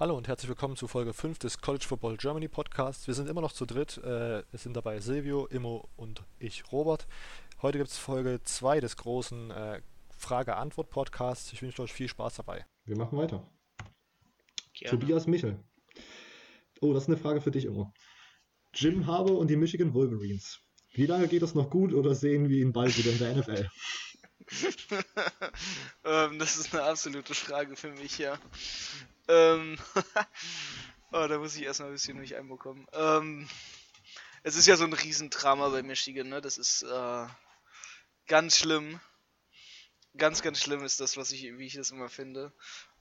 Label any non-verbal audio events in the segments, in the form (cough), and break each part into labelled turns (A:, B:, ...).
A: Hallo und herzlich willkommen zu Folge 5 des College Football Germany Podcasts. Wir sind immer noch zu dritt. Äh, es sind dabei Silvio, Immo und ich, Robert. Heute gibt es Folge 2 des großen äh, Frage-Antwort-Podcasts. Ich wünsche euch viel Spaß dabei.
B: Wir machen weiter. Gerne. Tobias Michel. Oh, das ist eine Frage für dich, Immo. Jim Harbour und die Michigan Wolverines. Wie lange geht das noch gut oder sehen wir ihn bald wieder in der NFL? (laughs)
C: ähm, das ist eine absolute Frage für mich, ja. Ähm, (laughs) oh, da muss ich erstmal ein bisschen durch einbekommen. Ähm, es ist ja so ein Riesendrama bei Michigan, ne? Das ist äh, ganz schlimm. Ganz, ganz schlimm ist das, was ich, wie ich das immer finde.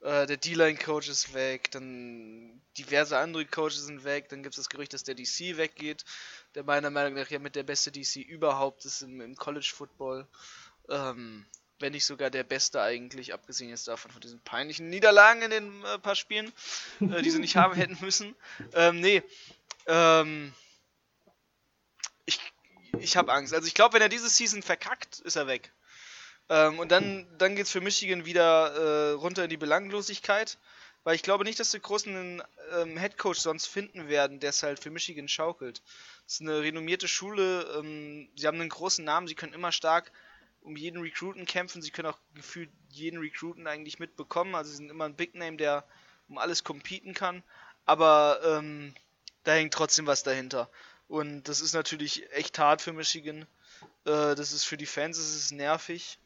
C: Äh, der D-Line-Coach ist weg, dann diverse andere Coaches sind weg, dann gibt es das Gerücht, dass der DC weggeht, der meiner Meinung nach ja mit der beste DC überhaupt ist im, im College-Football. Ähm, wenn nicht sogar der Beste eigentlich, abgesehen jetzt davon von diesen peinlichen Niederlagen in den äh, paar Spielen, äh, die sie nicht haben hätten müssen. Ähm, nee, ähm, ich, ich habe Angst. Also ich glaube, wenn er diese Season verkackt, ist er weg. Ähm, und dann, dann geht es für Michigan wieder äh, runter in die Belanglosigkeit, weil ich glaube nicht, dass sie großen ähm, Headcoach sonst finden werden, der es halt für Michigan schaukelt. Es ist eine renommierte Schule, ähm, sie haben einen großen Namen, sie können immer stark um jeden Recruiten kämpfen. Sie können auch gefühlt jeden Recruiten eigentlich mitbekommen. Also sie sind immer ein Big Name, der um alles competen kann. Aber ähm, da hängt trotzdem was dahinter. Und das ist natürlich echt hart für Michigan. Äh, das ist für die Fans, das ist nervig.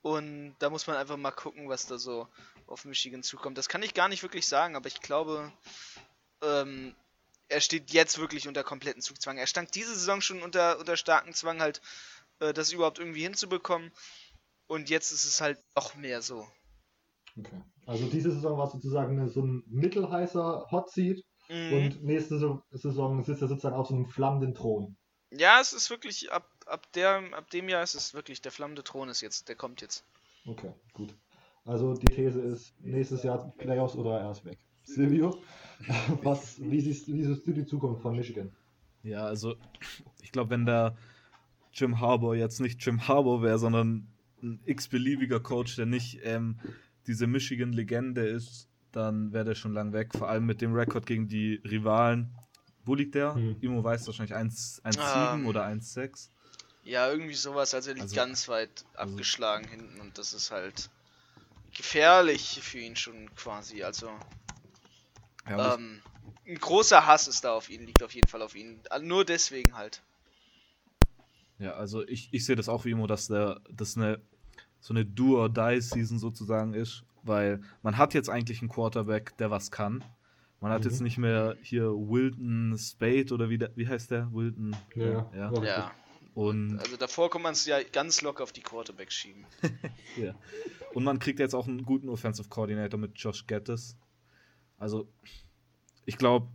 C: Und da muss man einfach mal gucken, was da so auf Michigan zukommt. Das kann ich gar nicht wirklich sagen, aber ich glaube, ähm, er steht jetzt wirklich unter kompletten Zugzwang. Er stand diese Saison schon unter, unter starken Zwang, halt äh, das überhaupt irgendwie hinzubekommen. Und jetzt ist es halt noch mehr so.
B: Okay. Also diese Saison war sozusagen so ein mittelheißer Hot Seat mhm. und nächste Saison sitzt er sozusagen auf so einem flammenden Thron.
C: Ja, es ist wirklich, ab, ab, der, ab dem Jahr ist es wirklich, der flammende Thron ist jetzt, der kommt jetzt.
B: Okay, gut. Also die These ist, nächstes Jahr Playoffs oder er ist weg. Silvio, (laughs) was, wie, siehst, wie siehst du die Zukunft von Michigan?
D: Ja, also ich glaube, wenn da Jim Harbour jetzt nicht Jim Harbour wäre, sondern ein x-beliebiger Coach, der nicht ähm, diese Michigan-Legende ist, dann wäre der schon lang weg. Vor allem mit dem Rekord gegen die Rivalen. Wo liegt der? Hm. Imo weiß wahrscheinlich 1,7 ah. oder 1,6.
C: Ja, irgendwie sowas. Also er liegt also, ganz weit also abgeschlagen also, hinten und das ist halt gefährlich für ihn schon quasi. Also ja, ähm, ein großer Hass ist da auf ihn, liegt auf jeden Fall auf ihn. Nur deswegen halt.
D: Ja, also ich, ich sehe das auch wie immer, dass der, das eine so eine Do-or-Die-Season sozusagen ist, weil man hat jetzt eigentlich einen Quarterback, der was kann. Man hat mhm. jetzt nicht mehr hier Wilton Spade oder wie, der, wie heißt der? Wilton.
C: Ja. ja. ja. Und also davor kann man es ja ganz locker auf die Quarterbacks schieben. (laughs)
D: ja. Und man kriegt jetzt auch einen guten Offensive Coordinator mit Josh Gettis. Also, ich glaube,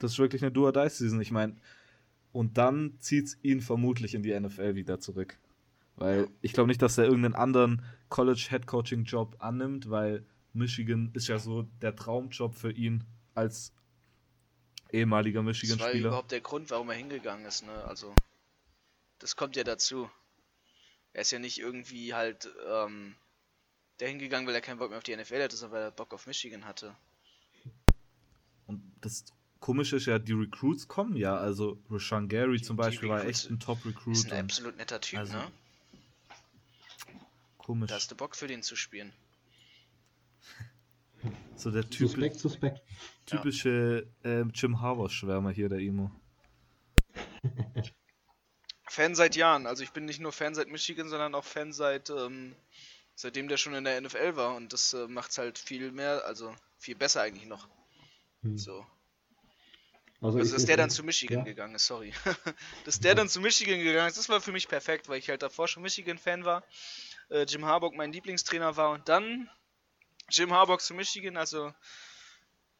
D: das ist wirklich eine Do-or-Die-Season. Ich meine, und dann zieht es ihn vermutlich in die NFL wieder zurück. Weil ich glaube nicht, dass er irgendeinen anderen College Head Coaching Job annimmt, weil Michigan ist ja so der Traumjob für ihn als ehemaliger Michigan-Spieler. Das war
C: überhaupt der Grund, warum er hingegangen ist. Ne? Also das kommt ja dazu. Er ist ja nicht irgendwie halt ähm, der hingegangen, weil er keinen Bock mehr auf die NFL hatte, sondern weil er Bock auf Michigan hatte.
D: Und das komisch ist ja, die Recruits kommen ja. Also Rashan Gary zum Beispiel war echt ein Top-Recruit. Ist
C: ein absolut netter Typ, also, ne?
D: Komisch.
C: Da hast du Bock für den zu spielen. (laughs)
D: so der typ suspekt, suspekt. typische ja. äh, Jim Harbour-Schwärmer hier, der Emo. (laughs)
C: Fan seit Jahren. Also ich bin nicht nur Fan seit Michigan, sondern auch Fan seit ähm, seitdem der schon in der NFL war und das äh, macht's halt viel mehr, also viel besser eigentlich noch. Hm. So. Also, also dass der dann zu Michigan ja. gegangen ist, sorry. (laughs) dass der ja. dann zu Michigan gegangen ist, das war für mich perfekt, weil ich halt davor schon Michigan-Fan war. Äh, Jim Harbaugh mein Lieblingstrainer war und dann Jim Harbaugh zu Michigan, also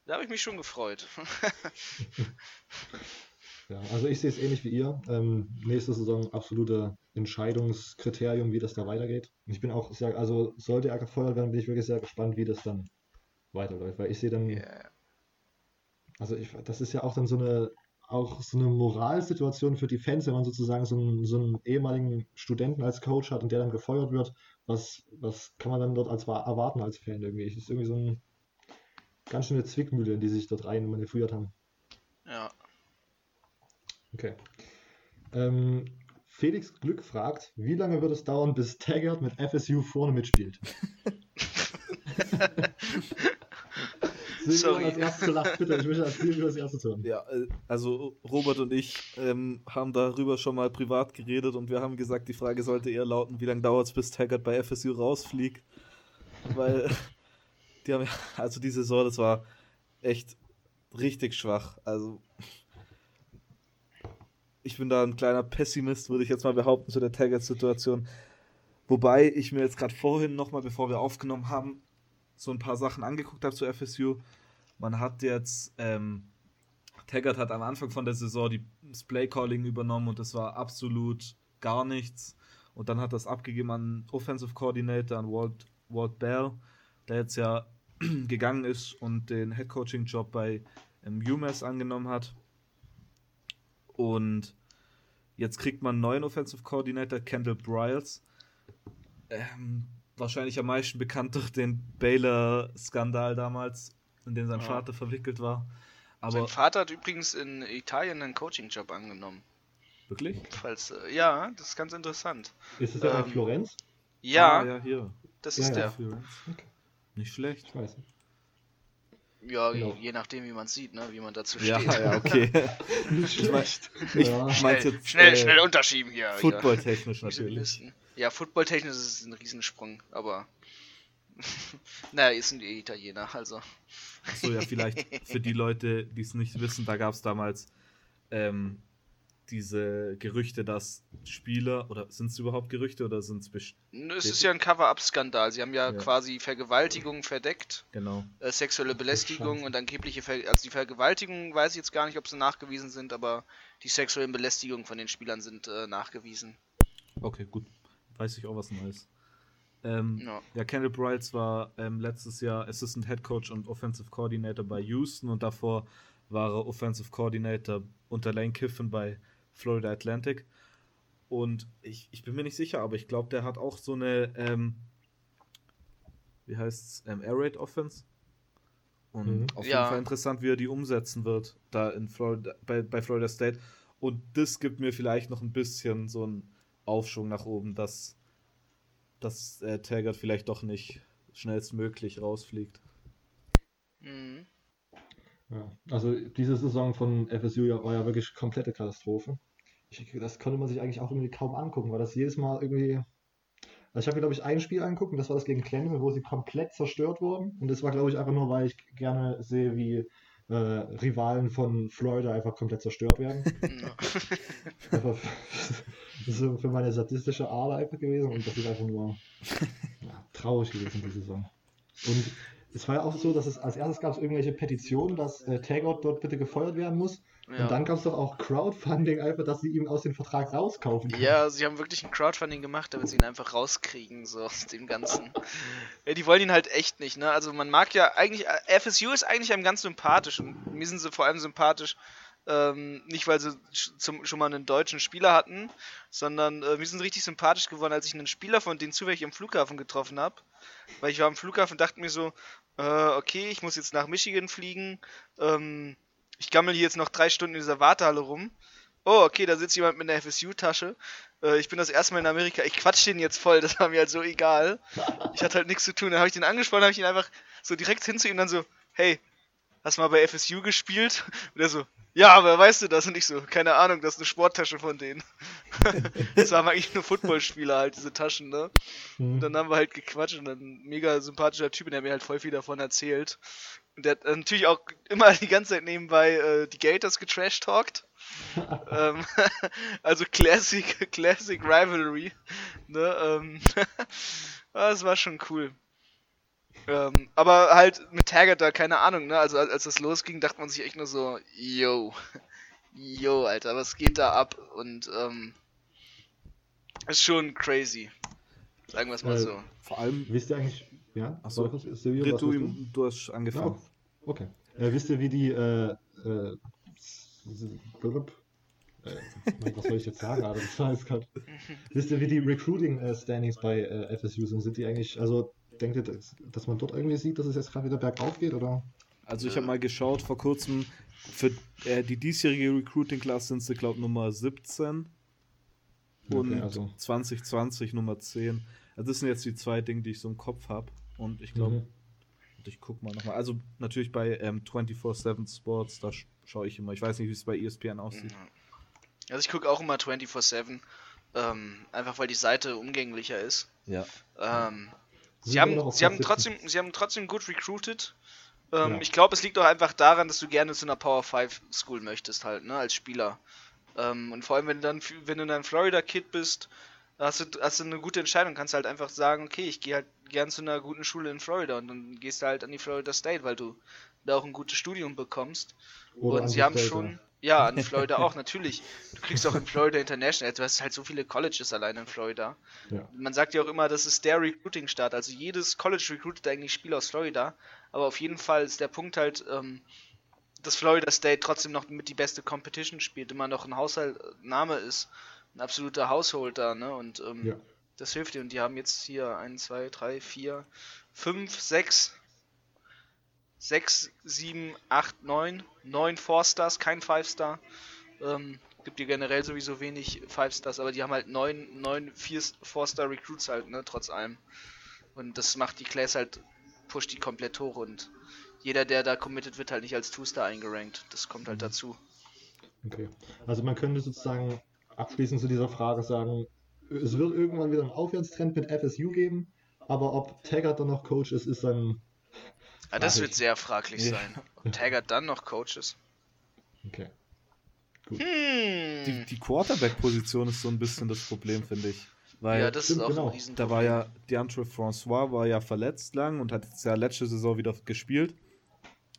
C: da habe ich mich schon gefreut. (laughs)
B: ja, also ich sehe es ähnlich wie ihr. Ähm, nächste Saison absolute Entscheidungskriterium, wie das da weitergeht. Ich bin auch sehr, also sollte er gefeuert werden, bin ich wirklich sehr gespannt, wie das dann weiterläuft, weil ich sehe dann yeah also ich, das ist ja auch dann so eine auch so eine Moralsituation für die Fans, wenn man sozusagen so einen, so einen ehemaligen Studenten als Coach hat und der dann gefeuert wird, was, was kann man dann dort als erwarten als Fan irgendwie? Das ist irgendwie so ein ganz schöne Zwickmühle, in die sich dort rein manövriert haben.
C: Ja.
B: Okay. Ähm, Felix Glück fragt, wie lange wird es dauern, bis Taggart mit FSU vorne mitspielt? (laughs) Silvio
C: Sorry.
B: als erstes lacht, bitte. Ich möchte als Silvio als erstes hören.
D: Ja, äh, also Robert und ich ähm, haben darüber schon mal privat geredet und wir haben gesagt, die Frage sollte eher lauten, wie lange dauert es, bis Taggart bei FSU rausfliegt? Weil (laughs) die haben ja, also die Saison, das war echt richtig schwach. Also ich bin da ein kleiner Pessimist, würde ich jetzt mal behaupten, zu der Taggart-Situation. Wobei ich mir jetzt gerade vorhin nochmal, bevor wir aufgenommen haben, so ein paar Sachen angeguckt habe zu FSU. Man hat jetzt, ähm, Taggart hat am Anfang von der Saison die, das Play-Calling übernommen und das war absolut gar nichts. Und dann hat das abgegeben an Offensive Coordinator, an Walt, Walt Bell, der jetzt ja (clears throat) gegangen ist und den Head-Coaching-Job bei ähm, UMass angenommen hat. Und jetzt kriegt man einen neuen Offensive Coordinator, Kendall Bryles. Ähm, wahrscheinlich am meisten bekannt durch den Baylor-Skandal damals, in dem sein
C: Ja.
D: Vater verwickelt war. Aber
C: Sein Vater hat übrigens in Italien einen Coaching-Job angenommen.
D: wirklich?
C: Falls, äh, ja, das ist ganz interessant.
B: Ist es ja in
C: Ähm,
B: Florenz?
C: Ja,
D: Ah, ja, hier.
C: das
B: Ja,
C: ist
B: ja.
C: der.
B: Okay.
D: Nicht schlecht.
B: Ich weiß.
C: Ja,
B: Genau.
C: je nachdem, wie man sieht, ne, wie man dazu
D: Ja,
C: steht.
D: ja, okay. (laughs)
B: Nicht
D: Ich mein-
B: schlecht.
D: Ich
B: Ja.
C: Schnell,
D: jetzt
C: schnell,
D: äh,
C: schnell unterschieben hier.
D: Football-technisch
C: Ja,
D: natürlich.
C: ja footballtechnisch ist es ein Riesensprung, aber. (laughs) naja, ist sind die Italiener, also.
D: Achso, ja, vielleicht für die (laughs) Leute, die es nicht wissen, da gab es damals ähm, diese Gerüchte, dass Spieler, oder sind es überhaupt Gerüchte oder sind es
C: Es ist ja ein Cover-Up-Skandal. Sie haben ja,
D: Ja.
C: quasi Vergewaltigung verdeckt,
D: genau.
C: äh, sexuelle Belästigung und angebliche Ver also die Vergewaltigung weiß ich jetzt gar nicht, ob sie nachgewiesen sind, aber die sexuellen Belästigungen von den Spielern sind äh, nachgewiesen.
D: Okay, gut. Weiß ich auch was Neues. Ähm,
C: Ja.
D: Ja, Kendall Bryles war ähm, letztes Jahr Assistant Head Coach und Offensive Coordinator bei Houston und davor war er Offensive Coordinator unter Lane Kiffin bei Florida Atlantic. Und ich, ich bin mir nicht sicher, aber ich glaube, der hat auch so eine, ähm, wie heißt's, ähm, Air Raid Offense. Und
B: Mhm.
D: auf
C: Ja.
D: jeden Fall interessant, wie er die umsetzen wird, da in Florida, bei, bei Florida State. Und das gibt mir vielleicht noch ein bisschen so einen Aufschwung nach oben, dass, dass äh, Taggart vielleicht doch nicht schnellstmöglich rausfliegt.
C: Mhm.
B: Ja, also diese Saison von FSU war ja wirklich komplette Katastrophe. Ich, das konnte man sich eigentlich auch irgendwie kaum angucken, weil das jedes Mal irgendwie. Also ich habe mir, glaube ich, ein Spiel angeguckt und das war das gegen Clemson, wo sie komplett zerstört wurden. Und das war, glaube ich, einfach nur, weil ich gerne sehe, wie äh, Rivalen von Florida einfach komplett zerstört werden. (laughs) Einfach, (laughs) das ist für meine sadistische Ader einfach gewesen und das ist einfach nur ja, traurig gewesen, die Saison. Und es war ja auch so, dass es als erstes gab es irgendwelche Petitionen, dass äh, Tagout dort bitte gefeuert werden muss.
C: Ja.
B: Und dann gab es doch auch Crowdfunding, einfach, dass sie ihn aus dem Vertrag rauskaufen können.
C: Ja, sie haben wirklich ein Crowdfunding gemacht, damit sie ihn einfach rauskriegen, so aus dem Ganzen. Ja, die wollen ihn halt echt nicht, ne? Also man mag ja eigentlich, äh, FSU ist eigentlich einem ganz sympathisch und mir sind sie vor allem sympathisch, ähm, nicht weil sie zum, schon mal einen deutschen Spieler hatten, sondern äh, mir sind richtig sympathisch geworden, als ich einen Spieler von denen zufällig am Flughafen getroffen habe. Weil ich war am Flughafen und dachte mir so, äh, okay, ich muss jetzt nach Michigan fliegen, ähm, ich gammel hier jetzt noch drei Stunden in dieser Wartehalle rum. Oh, okay, da sitzt jemand mit einer FSU-Tasche. Äh, ich bin das erste Mal in Amerika. Ich quatsch den jetzt voll, (laughs) das war mir halt so egal. Ich hatte halt nichts zu tun. Dann habe ich den angesprochen, habe ich ihn einfach so direkt hin zu ihm dann so, hey, hast du mal bei FSU gespielt? (laughs) Und er so, ja, aber weißt du das? Und ich so, keine Ahnung, das ist eine Sporttasche von denen. (laughs) das waren eigentlich nur Footballspieler halt, diese Taschen, ne?
B: Hm.
C: Und dann haben wir halt gequatscht und dann ein mega sympathischer Typ, der hat mir halt voll viel davon erzählt. Und der hat äh, natürlich auch immer die ganze Zeit nebenbei äh, die Gators getrash-talkt. (laughs) ähm, also Classic, Classic Rivalry. Ne, ähm, das war schon cool. Ähm, aber halt mit Taggart da, keine Ahnung, ne? Also als, das losging, dachte man sich echt nur so, yo, (laughs) yo, Alter, was geht da ab? Und ähm, ist schon crazy. Sagen wir es mal
B: Äh,
C: so.
D: Vor allem,
B: Wisst ihr eigentlich, ja?
D: Ach so.
B: Was- Silvio, was
D: du, ihm, du hast
B: Ja,
D: angefangen.
B: okay. Äh, wisst ihr, wie die äh, äh, äh, Mann, was soll ich jetzt sagen? Grad. (laughs) Wisst ihr, wie die Recruiting-Standings bei äh, FSU sind? Sind die eigentlich, also denkt ihr, dass, dass man dort irgendwie sieht, dass es jetzt gerade wieder bergauf geht? Oder?
D: Also ich habe mal geschaut vor kurzem, für äh, die diesjährige Recruiting-Class sind sie, glaube ich, Nummer 17 und
B: Okay, also.
D: 2020 Nummer 10. Also das sind jetzt die zwei Dinge, die ich so im Kopf habe. Und ich glaube,
B: Mhm.
D: ich gucke mal nochmal. Also natürlich bei ähm, 24-7 Sports, da sch schaue ich immer. Ich weiß nicht, wie es bei ESPN aussieht.
C: Also ich gucke auch immer 24-7, ähm, einfach weil die Seite umgänglicher ist.
D: Ja.
C: Ähm, sie haben, sie haben trotzdem, sie haben trotzdem gut recruited. Ähm,
B: Ja.
C: Ich glaube, es liegt auch einfach daran, dass du gerne zu einer Power 5 School möchtest halt, ne, als Spieler. Ähm, und vor allem, wenn du dann, wenn du dann Florida Kid bist, hast du, hast du eine gute Entscheidung, kannst halt einfach sagen, okay, ich gehe halt gern zu einer guten Schule in Florida und dann gehst du halt an die Florida State, weil du da auch ein gutes Studium bekommst.
B: Oder
C: und sie haben
B: State,
C: schon, ja, an Florida auch, natürlich. Du kriegst auch in Florida International, du hast halt so viele Colleges allein in Florida.
B: Ja.
C: Man sagt ja auch immer, das ist der Recruiting-Start. Also jedes College recruitet eigentlich Spieler aus Florida. Aber auf jeden Fall ist der Punkt halt, ähm, dass Florida State trotzdem noch mit die beste Competition spielt, immer noch ein Haushaltname ist, ein absoluter Household da, ne? Und ähm,
B: Ja.
C: das hilft dir. Und die haben jetzt hier 1, 2, 3, 4, 5, 6, 6, 7, 8, 9, 9 Four-Stars, kein Five-Star. Ähm, gibt dir generell sowieso wenig Five-Stars, aber die haben halt 9, 9 4 Four-Star Recruits halt, ne, trotz allem. Und das macht die Class halt, pusht die komplett hoch und jeder, der da committed wird, halt nicht als Two-Star eingerankt. Das kommt halt dazu.
B: Okay. Also man könnte sozusagen abschließend zu dieser Frage sagen, es wird irgendwann wieder einen Aufwärtstrend mit FSU geben, aber ob Taggart dann noch Coach ist, ist dann.
C: Ja, das wird sehr fraglich
D: Ja.
C: sein. Ob Taggart dann noch Coach ist.
B: Okay.
C: Hm.
D: Die, die Quarterback-Position ist so ein bisschen das Problem, finde ich. Weil
C: ja, das
B: Stimmt,
C: ist auch
B: genau.
C: ein Riesen.
D: da war ja Deandre François war ja verletzt lang und hat jetzt ja letzte Saison wieder gespielt.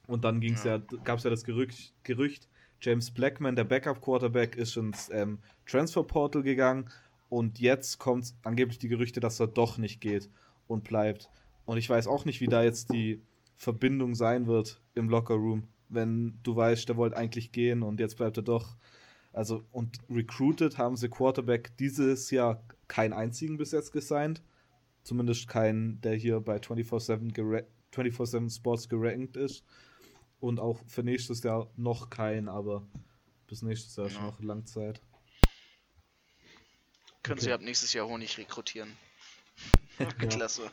D: Und dann ging's ja. gab es ja das Gerücht, Gerücht, James Blackman, der Backup-Quarterback, ist ins ähm, Transfer-Portal gegangen. Und jetzt kommt angeblich die Gerüchte, dass er doch nicht geht und bleibt. Und ich weiß auch nicht, wie da jetzt die Verbindung sein wird im Locker-Room, wenn du weißt, der wollte eigentlich gehen und jetzt bleibt er doch. Also, und recruited haben sie Quarterback dieses Jahr keinen einzigen bis jetzt gesigned. Zumindest keinen, der hier bei 24-7 gera- 24/7 Sports gerankt ist. Und auch für nächstes Jahr noch kein, aber bis nächstes Jahr ist
C: Ja.
D: noch Langzeit.
C: Können
B: Okay.
C: sie ab nächstes Jahr Honig rekrutieren. (laughs) Klasse.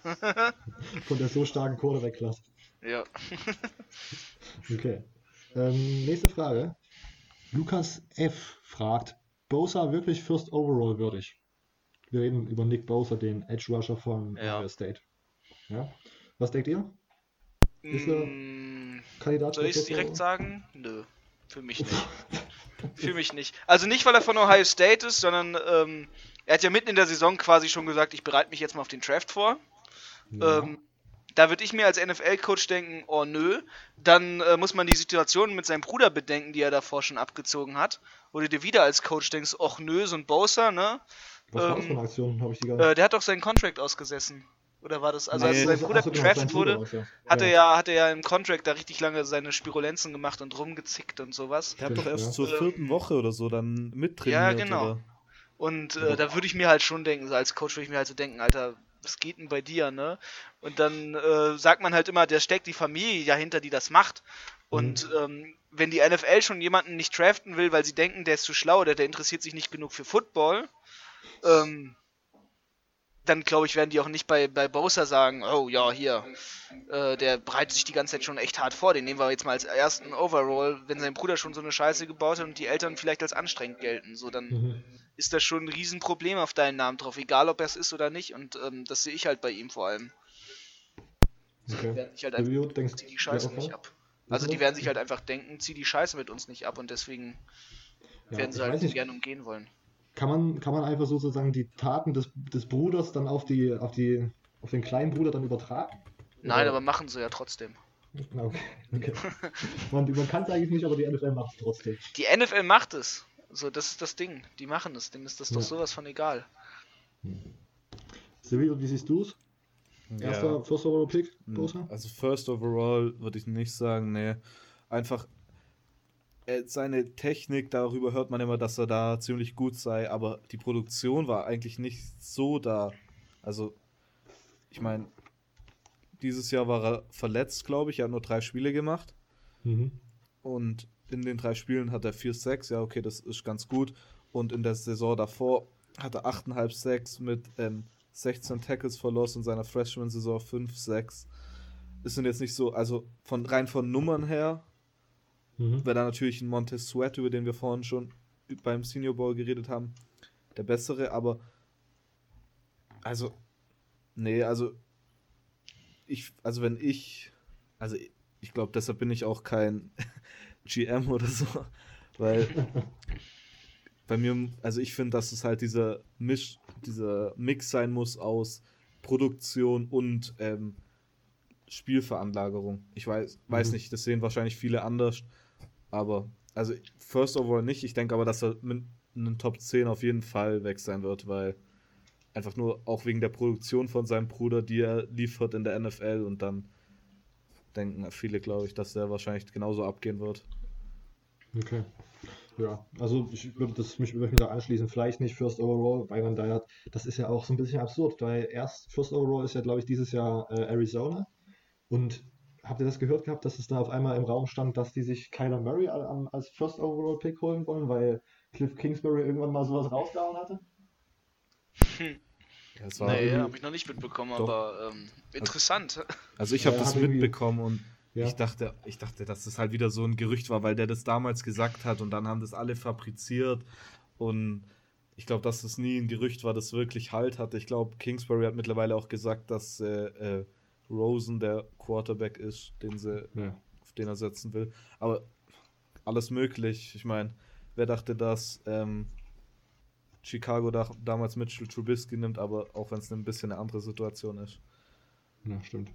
B: Von der so starken Quarterback-Klasse.
C: Ja. (laughs)
B: Okay. Ähm, nächste Frage. Lukas F. fragt, Bosa wirklich First Overall würdig? Wir reden über Nick Bosa, den Edge Rusher von
C: Ja.
B: Ohio State. Ja? Was denkt ihr? Ist er
C: Mm,
B: Kandidat
C: Soll ich es direkt
B: Overall?
C: sagen? Nö. Für mich nicht. (laughs) Für mich nicht. Also nicht, weil er von Ohio State ist, sondern ähm, er hat ja mitten in der Saison quasi schon gesagt, ich bereite mich jetzt mal auf den Draft vor.
B: Ja.
C: Ähm, da würde ich mir als NFL-Coach denken, oh nö. Dann äh, muss man die Situation mit seinem Bruder bedenken, die er davor schon abgezogen hat. Wo du dir wieder als Coach denkst, och nö, so ein Bowser, ne?
B: Was war das
C: ähm,
B: für eine Aktion? Ich die gar nicht.
C: Äh, der hat doch seinen Contract ausgesessen. Oder war das, also als
D: Nee.
C: sein
B: Achso,
C: Bruder
B: sein Bruder
C: wurde,
B: war's, ja.
C: hat
B: Ja.
C: er ja, hat er ja im Contract da richtig lange seine Spirulenzen gemacht und rumgezickt und sowas.
D: Der hat doch erst
B: ja.
D: zur vierten Woche oder so dann mittrainiert.
C: Ja, genau.
D: Oder?
C: Und
B: Ja.
C: äh, da würde ich mir halt schon denken, so als Coach würde ich mir halt so denken, Alter, was geht denn bei dir, ne? Und dann äh, sagt man halt immer, der steckt die Familie dahinter, die das macht. Und ähm, wenn die NFL schon jemanden nicht draften will, weil sie denken, der ist zu schlau oder der interessiert sich nicht genug für Football, ähm, dann glaube ich, werden die auch nicht bei, bei Bowser sagen, oh ja, hier, äh, der bereitet sich die ganze Zeit schon echt hart vor, den nehmen wir jetzt mal als ersten Overall, wenn sein Bruder schon so eine Scheiße gebaut hat und die Eltern vielleicht als anstrengend gelten. So, dann
B: Mhm.
C: ist das schon ein Riesenproblem auf deinen Namen drauf, egal ob er es ist oder nicht. Und ähm, das sehe ich halt bei ihm vor allem. Die
B: Okay.
C: werden sich halt einfach,
B: Silvio, denkst
C: zieh die Scheiße nicht ab. Also die werden sich halt einfach denken, zieh die Scheiße mit uns nicht ab und deswegen
B: Ja,
C: werden sie halt
B: nicht,
C: gerne umgehen wollen.
B: Kann man, kann man einfach sozusagen die Taten des, des Bruders dann auf die, auf die, auf den kleinen Bruder dann übertragen?
C: Nein,
B: Oder-
C: aber machen sie ja trotzdem.
B: Okay, okay. Man, man kann es eigentlich nicht, aber die NFL macht es trotzdem.
C: Die NFL macht es. So, das ist das Ding. Die machen es. Denen ist das doch
B: Ja.
C: sowas von egal.
B: Silvio, wie siehst du es? Erster First Overall Pick, Bosa?
D: Also First Overall würde ich nicht sagen, nee. Einfach seine Technik, darüber hört man immer, dass er da ziemlich gut sei, aber die Produktion war eigentlich nicht so da. Also, ich meine, dieses Jahr war er verletzt, glaube ich, er hat nur drei Spiele gemacht. Mhm. Und in den drei Spielen hat er 4 6 ja, okay, das ist ganz gut. Und in der Saison davor hat er 8,5 6 mit ähm, 16 Tackles verloren in seiner Freshman-Saison 5 6. Das sind jetzt nicht so, also von rein von Nummern her, mhm. wäre da natürlich ein Montez Sweat, über den wir vorhin schon beim Senior Bowl geredet haben, der bessere, aber also, nee, also ich, also wenn ich, also ich glaube, deshalb bin ich auch kein (laughs) GM oder so, weil (laughs) bei mir, also ich finde, dass es halt dieser Misch, dieser Mix sein muss aus Produktion und ähm, Spielveranlagerung. Ich weiß, weiß mhm. nicht, das sehen wahrscheinlich viele anders, aber also First Overall nicht. Ich denke aber, dass er mit einem Top 10 auf jeden Fall weg sein wird, weil einfach nur auch wegen der Produktion von seinem Bruder, die er liefert in der NFL und dann denken viele, glaube ich, dass der wahrscheinlich genauso abgehen wird.
B: Okay. Ja, also ich würde das mich, mich da anschließen, vielleicht nicht First Overall, weil man da ja, das ist ja auch so ein bisschen absurd, weil erst First Overall ist ja, glaube ich, dieses Jahr äh, Arizona und habt ihr das gehört gehabt, dass es da auf einmal im Raum stand, dass die sich Kyler Murray als First Overall Pick holen wollen, weil Cliff Kingsbury irgendwann mal sowas rausgehauen hatte?
C: Hm. Ja, das war nee, habe ich noch nicht mitbekommen, Doch. aber ähm, interessant.
D: Also ich habe ja, das mitbekommen und ja. ich dachte, ich dachte, dass das halt wieder so ein Gerücht war, weil der das damals gesagt hat und dann haben das alle fabriziert und ich glaube, dass das nie ein Gerücht war, das wirklich Halt hatte. Ich glaube, Kingsbury hat mittlerweile auch gesagt, dass äh, äh, Rosen der Quarterback ist, den sie, ja. auf den er setzen will. Aber alles möglich. Ich meine, wer dachte, dass ähm, Chicago da, damals Mitchell Trubisky nimmt, aber auch wenn es ein bisschen eine andere Situation ist.
B: Ja, stimmt.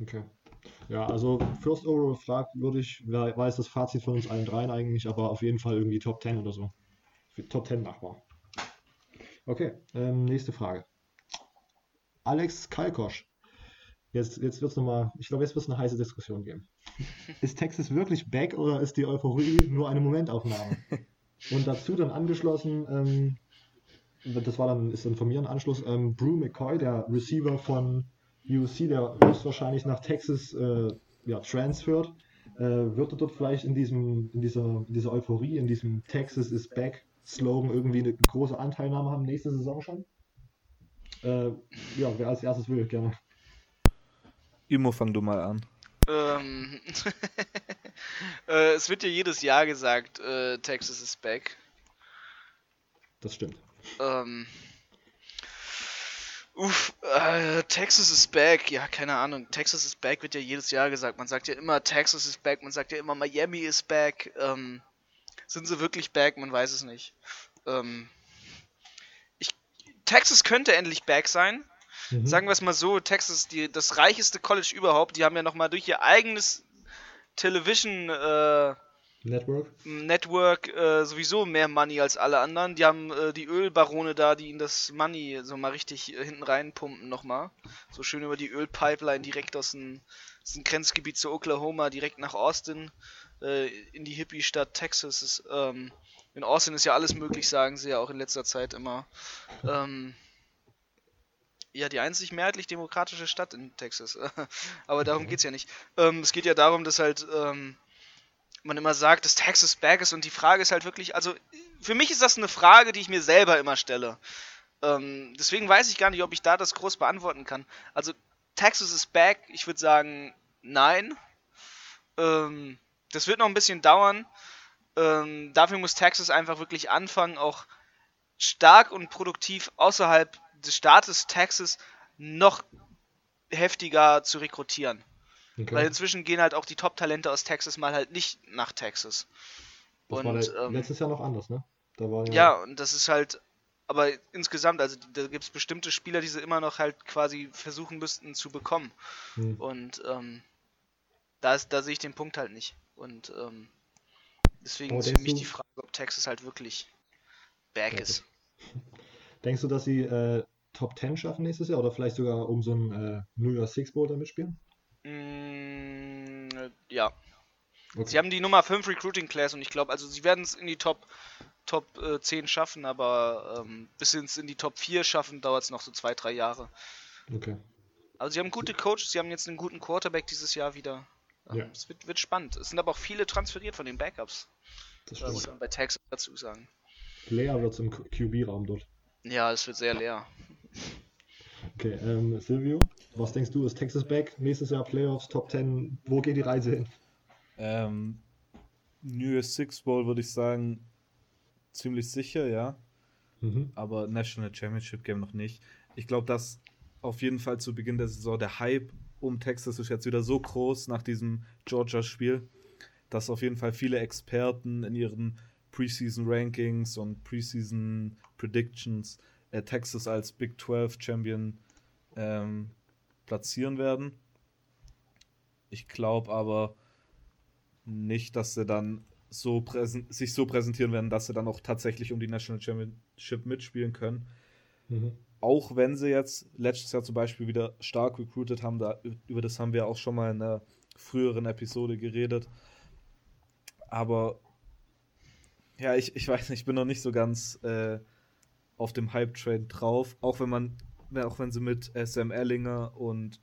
B: Okay. Ja, also First Overall fragt, würde ich, weiß das Fazit von uns allen dreien eigentlich, aber auf jeden Fall irgendwie Top 10 oder so. Top 10 machbar. Okay, ähm, nächste Frage. Alex Kalkosch. Jetzt, jetzt wird es nochmal, ich glaube, jetzt wird es eine heiße Diskussion geben. (laughs) Ist Texas wirklich back oder ist die Euphorie nur eine Momentaufnahme? Und dazu dann angeschlossen, ähm, das war dann, ist dann von mir ein Anschluss, ähm, Brew McCoy, der Receiver von UC, der höchstwahrscheinlich nach Texas äh, ja, transfert, äh, wird er dort vielleicht in diesem, in dieser, in dieser Euphorie, in diesem Texas is back Slogan irgendwie eine große Anteilnahme haben nächste Saison schon? Äh, ja, wer als erstes will, gerne.
D: Imo, fang du mal an.
C: Ähm, (laughs) äh, es wird ja jedes Jahr gesagt, äh, Texas is back.
B: Das stimmt.
C: Ähm, uff, äh, Texas is back. Ja, keine Ahnung. Texas is back wird ja jedes Jahr gesagt. Man sagt ja immer Texas is back. Man sagt ja immer Miami is back. Ähm, sind sie wirklich back? Man weiß es nicht. Ähm, ich, Texas könnte endlich back sein. Mhm. Sagen wir es mal so, Texas, die, das reicheste College überhaupt, die haben ja nochmal durch ihr eigenes Television äh,
B: Network,
C: Network äh, sowieso mehr Money als alle anderen. Die haben äh, die Ölbarone da, die ihnen das Money so mal richtig äh, hinten reinpumpen nochmal. So schön über die Ölpipeline direkt aus dem, aus dem Grenzgebiet zu Oklahoma, direkt nach Austin, äh, in die Hippie-Stadt Texas. Ist, ähm, in Austin ist ja alles möglich, sagen sie ja auch in letzter Zeit immer. Ähm, ja die einzig mehrheitlich demokratische Stadt in Texas. (laughs) Aber darum okay. geht es ja nicht. Ähm, es geht ja darum, dass halt ähm, man immer sagt, dass Texas back ist und die Frage ist halt wirklich, also für mich ist das eine Frage, die ich mir selber immer stelle. Ähm, deswegen weiß ich gar nicht, ob ich da das groß beantworten kann. Also Texas ist back, ich würde sagen, nein. Ähm, das wird noch ein bisschen dauern. Ähm, dafür muss Texas einfach wirklich anfangen, auch stark und produktiv außerhalb des Staates Texas noch heftiger zu rekrutieren. Okay. Weil inzwischen gehen halt auch die Top-Talente aus Texas mal halt nicht nach Texas.
B: Das und, der, ähm, letztes Jahr noch anders, ne?
C: Ja, ja, und das ist halt, aber insgesamt, also da gibt es bestimmte Spieler, die sie immer noch halt quasi versuchen müssten zu bekommen. Hm. Und ähm, da, ist, da sehe ich den Punkt halt nicht. Und ähm, deswegen ist für mich die Frage, ob Texas halt wirklich back okay. ist.
B: Denkst du, dass sie äh, Top 10 schaffen nächstes Jahr oder vielleicht sogar um so ein äh, New Year Six Bowl da mitspielen?
C: Mm, ja. Okay. Sie haben die Nummer 5 Recruiting Class und ich glaube, also sie werden es in die Top, Top äh, 10 schaffen, aber ähm, bis sie es in die Top 4 schaffen, dauert es noch so zwei, drei Jahre.
B: Okay.
C: Also sie haben gute Coaches, sie haben jetzt einen guten Quarterback dieses Jahr wieder. Ähm,
B: Ja.
C: Es wird, wird spannend. Es sind aber auch viele transferiert von den Backups.
B: Das
C: Das muss
B: stimmt.
C: man bei Texas dazu sagen.
B: Leer wird es im QB-Raum dort.
C: Ja, es wird sehr leer.
B: Okay, ähm, Silvio, was denkst du, ist Texas back? Nächstes Jahr Playoffs, Top 10, wo geht die Reise hin?
D: Ähm, New Year's Six Bowl würde ich sagen, ziemlich sicher, ja.
B: Mhm.
D: Aber National Championship Game noch nicht. Ich glaube, dass auf jeden Fall zu Beginn der Saison der Hype um Texas ist jetzt wieder so groß nach diesem Georgia-Spiel, dass auf jeden Fall viele Experten in ihren Preseason Rankings und Preseason Predictions äh, Texas als Big 12 Champion ähm, platzieren werden. Ich glaube aber nicht, dass sie dann so sich so präsentieren werden, dass sie dann auch tatsächlich um die National Championship mitspielen können.
B: Mhm.
D: Auch wenn sie jetzt letztes Jahr zum Beispiel wieder stark recruited haben, da, über das haben wir auch schon mal in einer früheren Episode geredet. Aber ja, ich, ich weiß nicht, ich bin noch nicht so ganz äh, auf dem Hype-Train drauf. Auch wenn man, auch wenn sie mit äh, Sam Ellinger und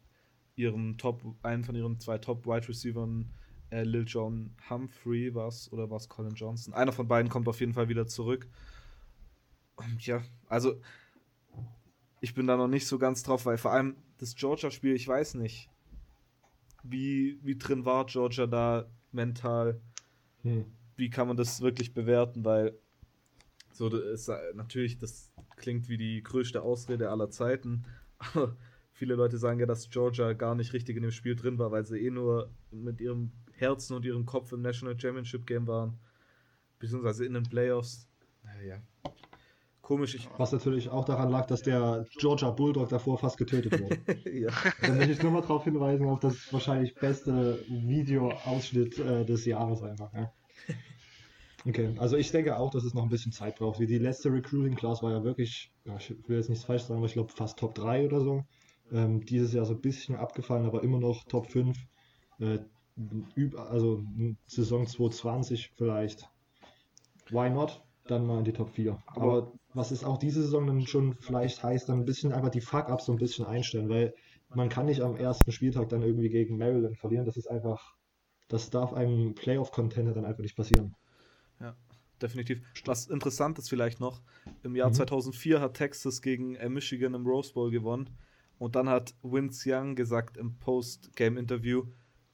D: ihrem Top, einen von ihren zwei Top-Wide Receivern, äh, Lil John Humphrey war's oder war es Colin Johnson? Einer von beiden kommt auf jeden Fall wieder zurück. Und ja, also ich bin da noch nicht so ganz drauf, weil vor allem das Georgia-Spiel, ich weiß nicht, wie, wie drin war Georgia da mental,
B: Hm.
D: Wie kann man das wirklich bewerten, weil so ist, natürlich, das klingt wie die größte Ausrede aller Zeiten, aber (laughs) viele Leute sagen ja, dass Georgia gar nicht richtig in dem Spiel drin war, weil sie eh nur mit ihrem Herzen und ihrem Kopf im National Championship Game waren, beziehungsweise in den Playoffs. Naja, komisch, ich,
B: Was natürlich auch daran lag, dass der Georgia Bulldog davor fast getötet wurde. (laughs)
D: ja.
B: Dann möchte ich nur mal darauf hinweisen, auf das wahrscheinlich beste Videoausschnitt äh, des Jahres einfach. Ja. (laughs) Okay, also ich denke auch, dass es noch ein bisschen Zeit braucht. Wie die letzte Recruiting Class war ja wirklich, ja, ich will jetzt nichts falsch sagen, aber ich glaube fast Top 3 oder so. Ähm, dieses Jahr so ein bisschen abgefallen, aber immer noch Top 5. Äh, also Saison 2020 vielleicht. Why not? Dann mal in die Top 4. Aber was ist auch diese Saison dann schon vielleicht heißt, dann ein bisschen einfach die Fuck-Ups so ein bisschen einstellen, weil man kann nicht am ersten Spieltag dann irgendwie gegen Maryland verlieren. Das ist einfach, das darf einem Playoff-Contender dann einfach nicht passieren.
D: definitiv. Was interessant ist vielleicht noch, im Jahr
B: Mhm.
D: 2004 hat Texas gegen äh, Michigan im Rose Bowl gewonnen und dann hat Vince Young gesagt im Post-Game-Interview,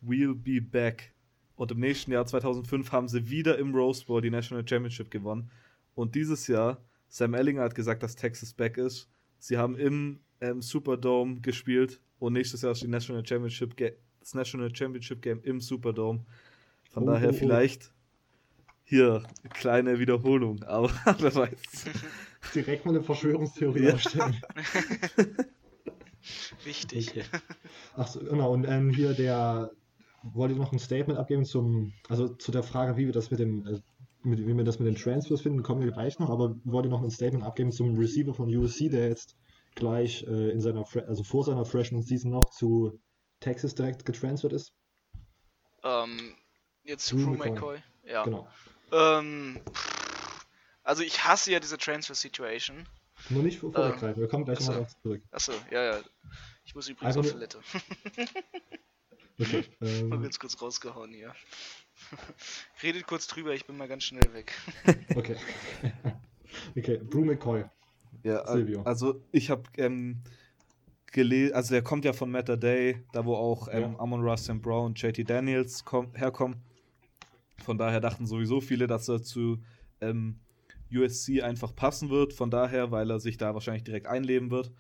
D: we'll be back. Und im nächsten Jahr 2005 haben sie wieder im Rose Bowl die National Championship gewonnen. Und dieses Jahr, Sam Ellinger hat gesagt, dass Texas back ist. Sie haben im ähm, Superdome gespielt und nächstes Jahr ist die National Championship Ga das National Championship Game im Superdome. Von
B: Oh,
D: daher
B: oh, oh.
D: vielleicht hier kleine Wiederholung, (laughs) aber wer weiß.
B: Direkt mal eine Verschwörungstheorie
D: Ja.
B: aufstellen. (laughs)
C: Wichtig.
B: Okay. Ach so, genau, und ähm, hier der wollte noch ein Statement abgeben zum, also zu der Frage, wie wir das mit dem, äh, mit, wie wir das mit den Transfers finden, kommen wir gleich noch, aber wollte noch ein Statement abgeben zum Receiver von USC, der jetzt gleich äh, in seiner, Fre also vor seiner Freshman Season noch zu Texas direkt getransfert ist.
C: Ähm, jetzt
B: Drew
C: Drew
B: McCoy.
C: McCoy. Ja.
B: Genau.
C: Ähm, also ich hasse ja diese Transfer Situation.
B: Nur nicht vor- vorweggreifen, wir kommen gleich
C: achso.
B: nochmal darauf zurück.
C: Achso, ja, ja. Ich muss übrigens
B: Einfach
C: auf Toilette. (laughs) (laughs)
B: Okay.
C: Mal
B: Ähm,
C: ganz kurz rausgehauen hier. (laughs) Redet kurz drüber, ich bin mal ganz schnell weg.
B: okay. okay, Drew McCoy.
D: Ja,
B: Silvio.
D: also ich habe ähm, gelesen, also der kommt ja von Matter Day, da wo auch ähm,
B: Ja.
D: Amon Ross St. Brown, JT Daniels komm, herkommen. Von daher dachten sowieso viele, dass er zu ähm, USC einfach passen wird. Von daher, weil er sich da wahrscheinlich direkt einleben wird.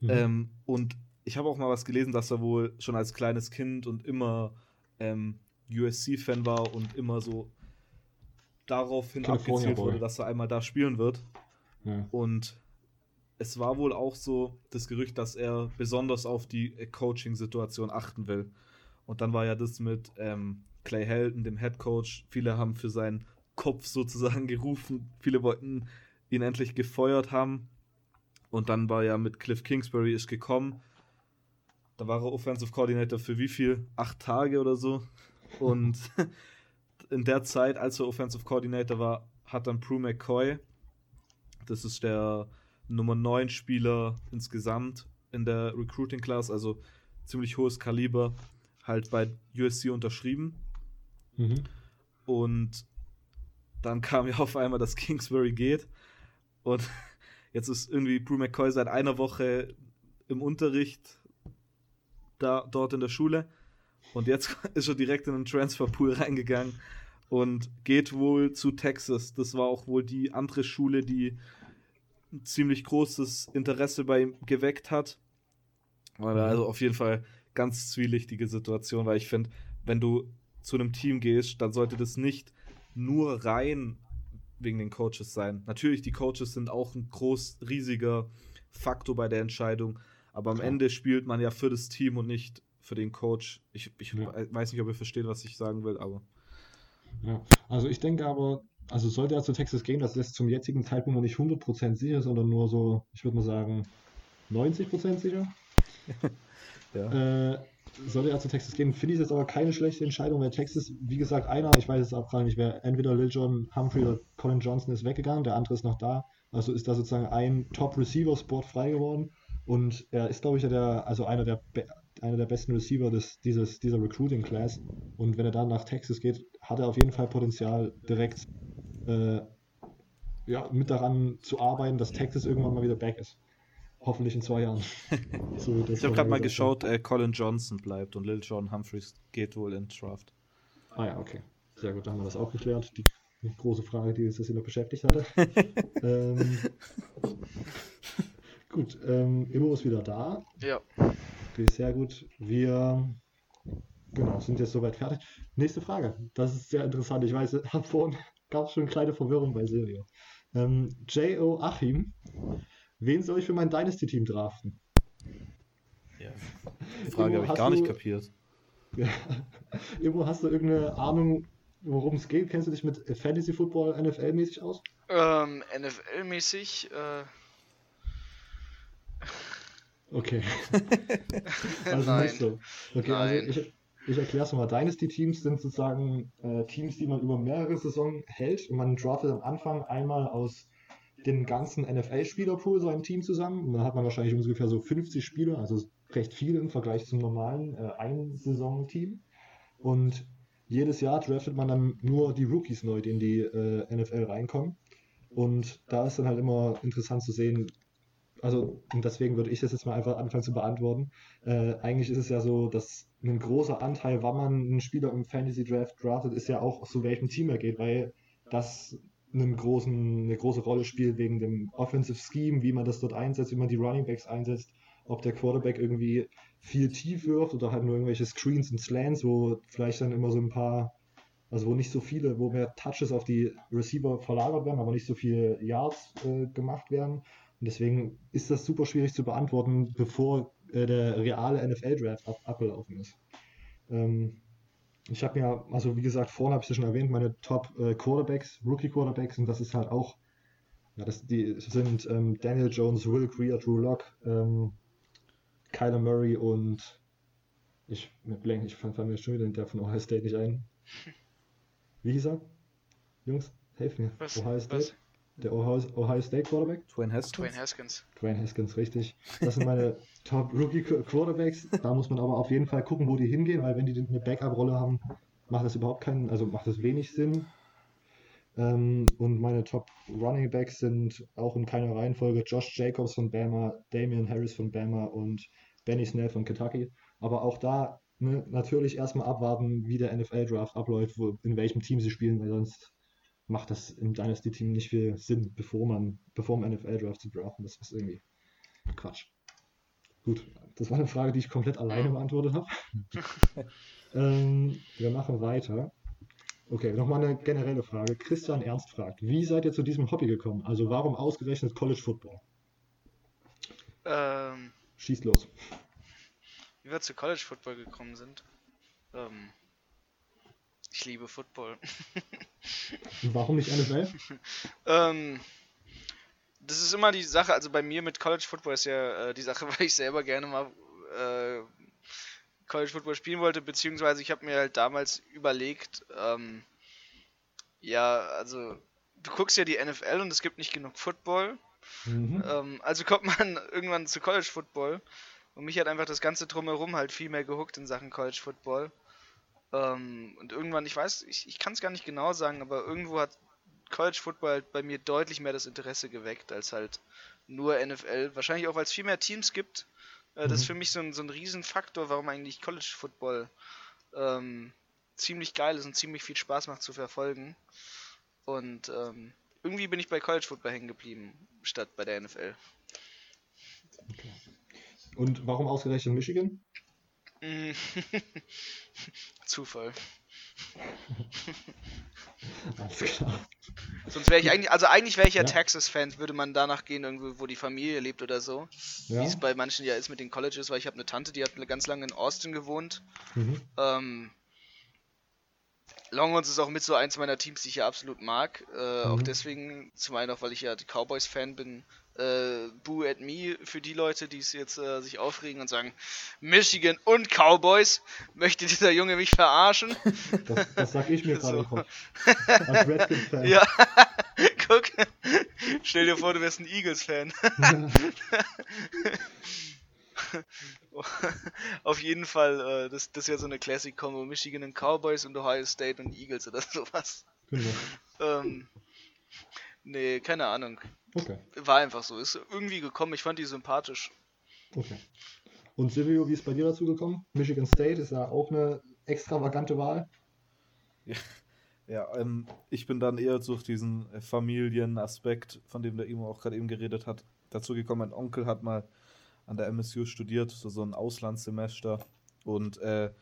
B: Mhm.
D: Ähm, und ich habe auch mal was gelesen, dass er wohl schon als kleines Kind und immer ähm, USC-Fan war und immer so daraufhin abgezielt wurde, dass er einmal da spielen wird.
B: ja.
D: Und es war wohl auch so das Gerücht, dass er besonders auf die Coaching-Situation achten will. Und dann war ja das mit ähm, Clay Helton, dem Head Coach. Viele haben für seinen Kopf sozusagen (laughs) gerufen. Viele wollten ihn endlich gefeuert haben. Und dann war ja mit Cliff Kingsbury ist gekommen. Da war er Offensive Coordinator für wie viel? Acht Tage oder so. Und (laughs) in der Zeit, als er Offensive Coordinator war, hat dann Prue McCoy, das ist der Nummer 9 Spieler insgesamt in der Recruiting Class, also ziemlich hohes Kaliber, halt bei USC unterschrieben. Mhm. Und dann kam ja (laughs) auf einmal, dass Kingsbury geht. Und jetzt ist irgendwie Brew McCoy seit einer Woche im Unterricht da, dort in der Schule. Und jetzt (laughs) ist er direkt in den Transferpool reingegangen und geht wohl zu Texas. Das war auch wohl die andere Schule, die ein ziemlich großes Interesse bei ihm geweckt hat. Also auf jeden Fall ganz zwielichtige Situation, weil ich finde, wenn du zu einem Team gehst, dann sollte das nicht nur rein wegen den Coaches sein. Natürlich, die Coaches sind auch ein groß, riesiger Faktor bei der Entscheidung, aber am Klar. Ende spielt man ja für das Team und nicht für den Coach. Ich, ich ja. weiß nicht, ob ihr versteht, was ich sagen will, aber.
B: Ja, also ich denke aber, also sollte er zu Texas gehen, das ist zum jetzigen Zeitpunkt noch nicht 100% sicher, sondern nur so, ich würde mal sagen, 90% sicher. (laughs) ja. Äh, sollte er zu Texas gehen, finde ich das aber keine schlechte Entscheidung, weil Texas, wie gesagt, einer, ich weiß jetzt auch gar nicht wer, entweder Lil John Humphrey oder Colin Johnson ist weggegangen, der andere ist noch da. Also ist da sozusagen ein Top-Receiver-Spot frei geworden. Und er ist, glaube ich, der, also einer der, einer der besten Receiver des, dieses, dieser Recruiting Class. Und wenn er dann nach Texas geht, hat er auf jeden Fall Potenzial, direkt äh, ja, mit daran zu arbeiten, dass Texas irgendwann mal wieder back ist. Hoffentlich in zwei Jahren. (laughs)
D: so, ich habe gerade mal geschaut, äh, Colin Johnson bleibt und Lil John Humphreys geht wohl in Draft.
B: Ah ja, okay. Sehr gut, da haben wir das auch geklärt. Die, die große Frage, die uns das immer beschäftigt hatte. (laughs) ähm, gut, ähm, Immo ist wieder da.
C: Ja.
B: Okay, sehr gut. Wir genau, sind jetzt soweit fertig. Nächste Frage. Das ist sehr interessant. Ich weiß, vorhin gab es schon eine kleine Verwirrung bei Silvio. Ähm, J.O. Achim Wen soll ich für mein Dynasty-Team draften?
D: Ja. Die Frage habe ich gar du, nicht kapiert. (laughs)
B: Ja. Immo, hast du irgendeine Ahnung, worum es geht? Kennst du dich mit Fantasy Football NFL-mäßig aus?
C: Ähm, NFL-mäßig, äh...
B: Okay. (laughs) also Nein. nicht so. Okay, also Nein. also ich, ich erkläre es mal. Dynasty-Teams sind sozusagen äh, Teams, die man über mehrere Saisonen hält und man draftet am Anfang einmal aus den ganzen NFL-Spielerpool so ein Team zusammen. Und dann hat man wahrscheinlich ungefähr so 50 Spieler, also recht viel im Vergleich zum normalen äh, Ein-Saison-Team. Und jedes Jahr draftet man dann nur die Rookies neu, die in die äh, NFL reinkommen. Und da ist dann halt immer interessant zu sehen, also und deswegen würde ich das jetzt mal einfach anfangen zu beantworten. Äh, eigentlich ist es ja so, dass ein großer Anteil, wann man einen Spieler im Fantasy Draft draftet, ist ja auch zu welchem Team er geht, weil das einen großen, eine große Rolle spielt wegen dem Offensive Scheme, wie man das dort einsetzt, wie man die Running Backs einsetzt, ob der Quarterback irgendwie viel tief wirft oder halt nur irgendwelche Screens und Slants, wo vielleicht dann immer so ein paar, also wo nicht so viele, wo mehr Touches auf die Receiver verlagert werden, aber nicht so viele Yards äh, gemacht werden. Und deswegen ist das super schwierig zu beantworten, bevor äh, der reale NFL-Draft ab abgelaufen ist. Ähm, ich habe ja, also wie gesagt, vorhin habe ich es schon erwähnt, meine Top äh, Quarterbacks, Rookie Quarterbacks, und das ist halt auch, ja, das, die sind ähm, Daniel Jones, Will Greer, Drew Locke, ähm, Kyler Murray und ich blank, ich fand mir schon wieder der von Ohio State nicht ein. (laughs) Wie hieß er? Jungs, helft mir. Was? Ohio State? Was? Der Ohio, Ohio State Quarterback?
C: Dwayne Haskins. Dwayne Haskins.
B: Dwayne Haskins, richtig. Das sind meine (laughs) Top Rookie Quarterbacks. Da muss man aber auf jeden Fall gucken, wo die hingehen, weil wenn die eine Backup-Rolle haben, macht das überhaupt keinen, also macht das wenig Sinn. Ähm, und meine Top Running Backs sind auch in keiner Reihenfolge Josh Jacobs von Bama, Damian Harris von Bama und Benny Snell von Kentucky. Aber auch da ne, natürlich erstmal abwarten, wie der NFL-Draft abläuft, wo, in welchem Team sie spielen, weil sonst macht das im Dynasty-Team nicht viel Sinn, bevor man, bevor man NFL-Draft zu draften. Das ist irgendwie Quatsch. Gut, das war eine Frage, die ich komplett alleine beantwortet habe. (laughs) ähm, wir machen weiter. Okay, nochmal eine generelle Frage. Christian Ernst fragt, wie seid ihr zu diesem Hobby gekommen? Also warum ausgerechnet College Football?
C: Ähm,
B: Schieß los.
C: Wie wir zu College Football gekommen sind? Ähm, ich liebe Football. (laughs)
B: Warum nicht NFL? (laughs)
C: ähm, das ist immer die Sache, also bei mir mit College Football ist ja äh, die Sache, (laughs) weil ich selber gerne mal äh, College Football spielen wollte, beziehungsweise ich habe mir halt damals überlegt, ähm, ja, also du guckst ja die NFL und es gibt nicht genug Football. Mhm. Ähm, also kommt man (laughs) irgendwann zu College Football Und mich hat einfach das ganze Drumherum halt viel mehr gehuckt in Sachen College Football. Ähm, und irgendwann, ich weiß, ich, ich kann es gar nicht genau sagen, aber irgendwo hat College Football halt bei mir deutlich mehr das Interesse geweckt als halt nur NFL. Wahrscheinlich auch, weil es viel mehr Teams gibt. Äh, Das ist
B: Mhm.
C: für mich so ein, so ein Riesenfaktor, warum eigentlich College Football ähm, ziemlich geil ist und ziemlich viel Spaß macht zu verfolgen. Und ähm, irgendwie bin ich bei College Football hängen geblieben, statt bei der NFL.
B: Und warum ausgerechnet Michigan?
C: Mm. (laughs) Zufall. Sonst wäre ich eigentlich, also eigentlich wäre ich ja,
B: Ja.
C: Texas-Fan, würde man danach gehen, irgendwo, wo die Familie lebt oder so.
B: Ja.
C: Wie es bei manchen ja ist mit den Colleges, weil ich habe eine Tante, die hat ganz lange in Austin gewohnt.
B: Mhm.
C: Ähm, Longhorns ist auch mit so eins meiner Teams, die ich ja absolut mag. Äh, Auch
B: Mhm.
C: deswegen, zum einen auch, weil ich ja die Cowboys-Fan bin. Äh, Boo at me für die Leute, die es jetzt äh, sich aufregen und sagen, Michigan und Cowboys, möchte dieser Junge mich verarschen? (laughs)
B: Das, das sag ich mir (laughs) gerade
C: So.
B: Kopf. (laughs) Als Redskins-Fan.
C: Ja, guck, stell dir vor, du wärst ein Eagles-Fan. Auf jeden Fall, äh, das, das wäre so eine Classic-Combo. Michigan und Cowboys und Ohio State und Eagles oder sowas.
B: genau.
C: Ähm, nee, keine Ahnung.
B: Okay,
C: War einfach so. Ist irgendwie gekommen. Ich fand die sympathisch.
B: okay. Und Silvio, wie ist bei dir dazu gekommen? Michigan State ist ja auch eine extravagante Wahl.
D: Ja, ähm, ich bin dann eher durch diesen äh, Familienaspekt, von dem der Imo auch gerade eben geredet hat, dazu gekommen. Mein Onkel hat mal an der MSU studiert, so, so ein Auslandssemester. Und äh,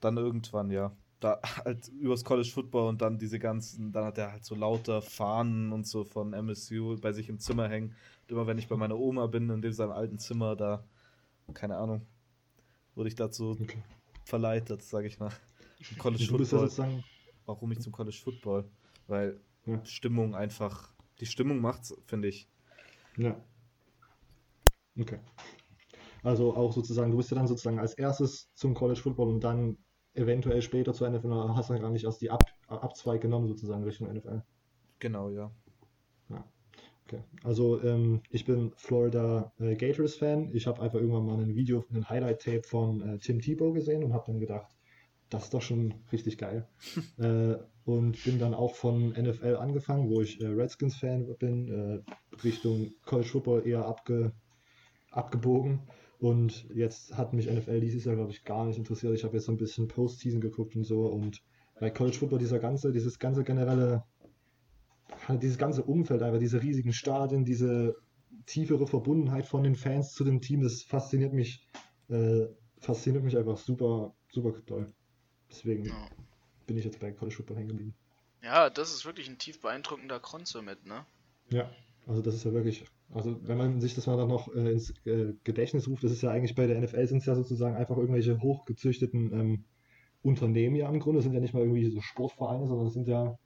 D: dann irgendwann, ja, da halt übers College Football und dann diese ganzen, dann hat er halt so lauter Fahnen und so von MSU bei sich im Zimmer hängen. Und immer wenn ich bei meiner Oma bin, in dem seinem alten Zimmer, da, keine Ahnung, wurde ich dazu
B: Okay.
D: verleitet, sage ich mal. Im College
B: Du ja
D: Football
B: sozusagen.
D: warum ich zum College Football? Weil
B: Ja.
D: Stimmung einfach, die Stimmung macht's, finde ich.
B: Ja. Okay. Also auch sozusagen, du bist ja dann sozusagen als erstes zum College Football und dann eventuell später zur NFL, oder hast du dann gar nicht erst die Ab Abzweig genommen sozusagen Richtung NFL.
D: Genau, ja.
B: Okay. Also ähm, ich bin Florida äh, Gators Fan. Ich habe einfach irgendwann mal ein Video, ein Highlight-Tape von äh, Tim Tebow gesehen und habe dann gedacht, das ist doch schon richtig geil. (laughs) äh, und bin dann auch von NFL angefangen, wo ich äh, Redskins Fan bin, äh, Richtung College Football eher abge, abgebogen. Und jetzt hat mich NFL dieses Jahr, glaube ich, gar nicht interessiert. Ich habe jetzt so ein bisschen Postseason geguckt und so. Und bei College Football dieser ganze, dieses ganze generelle halt dieses ganze Umfeld, einfach diese riesigen Stadien, diese tiefere Verbundenheit von den Fans zu dem Team, das fasziniert mich, äh, fasziniert mich einfach super, super toll. Deswegen
C: Ja.
B: bin ich jetzt bei College Football hängen geblieben.
C: Ja, das ist wirklich ein tief beeindruckender Grund somit, ne?
B: Ja, also das ist ja wirklich, also wenn man sich das mal dann noch äh, ins äh, Gedächtnis ruft, das ist ja eigentlich bei der NFL sind es ja sozusagen einfach irgendwelche hochgezüchteten ähm, Unternehmen ja im Grunde, das sind ja nicht mal irgendwie so Sportvereine, sondern das sind ja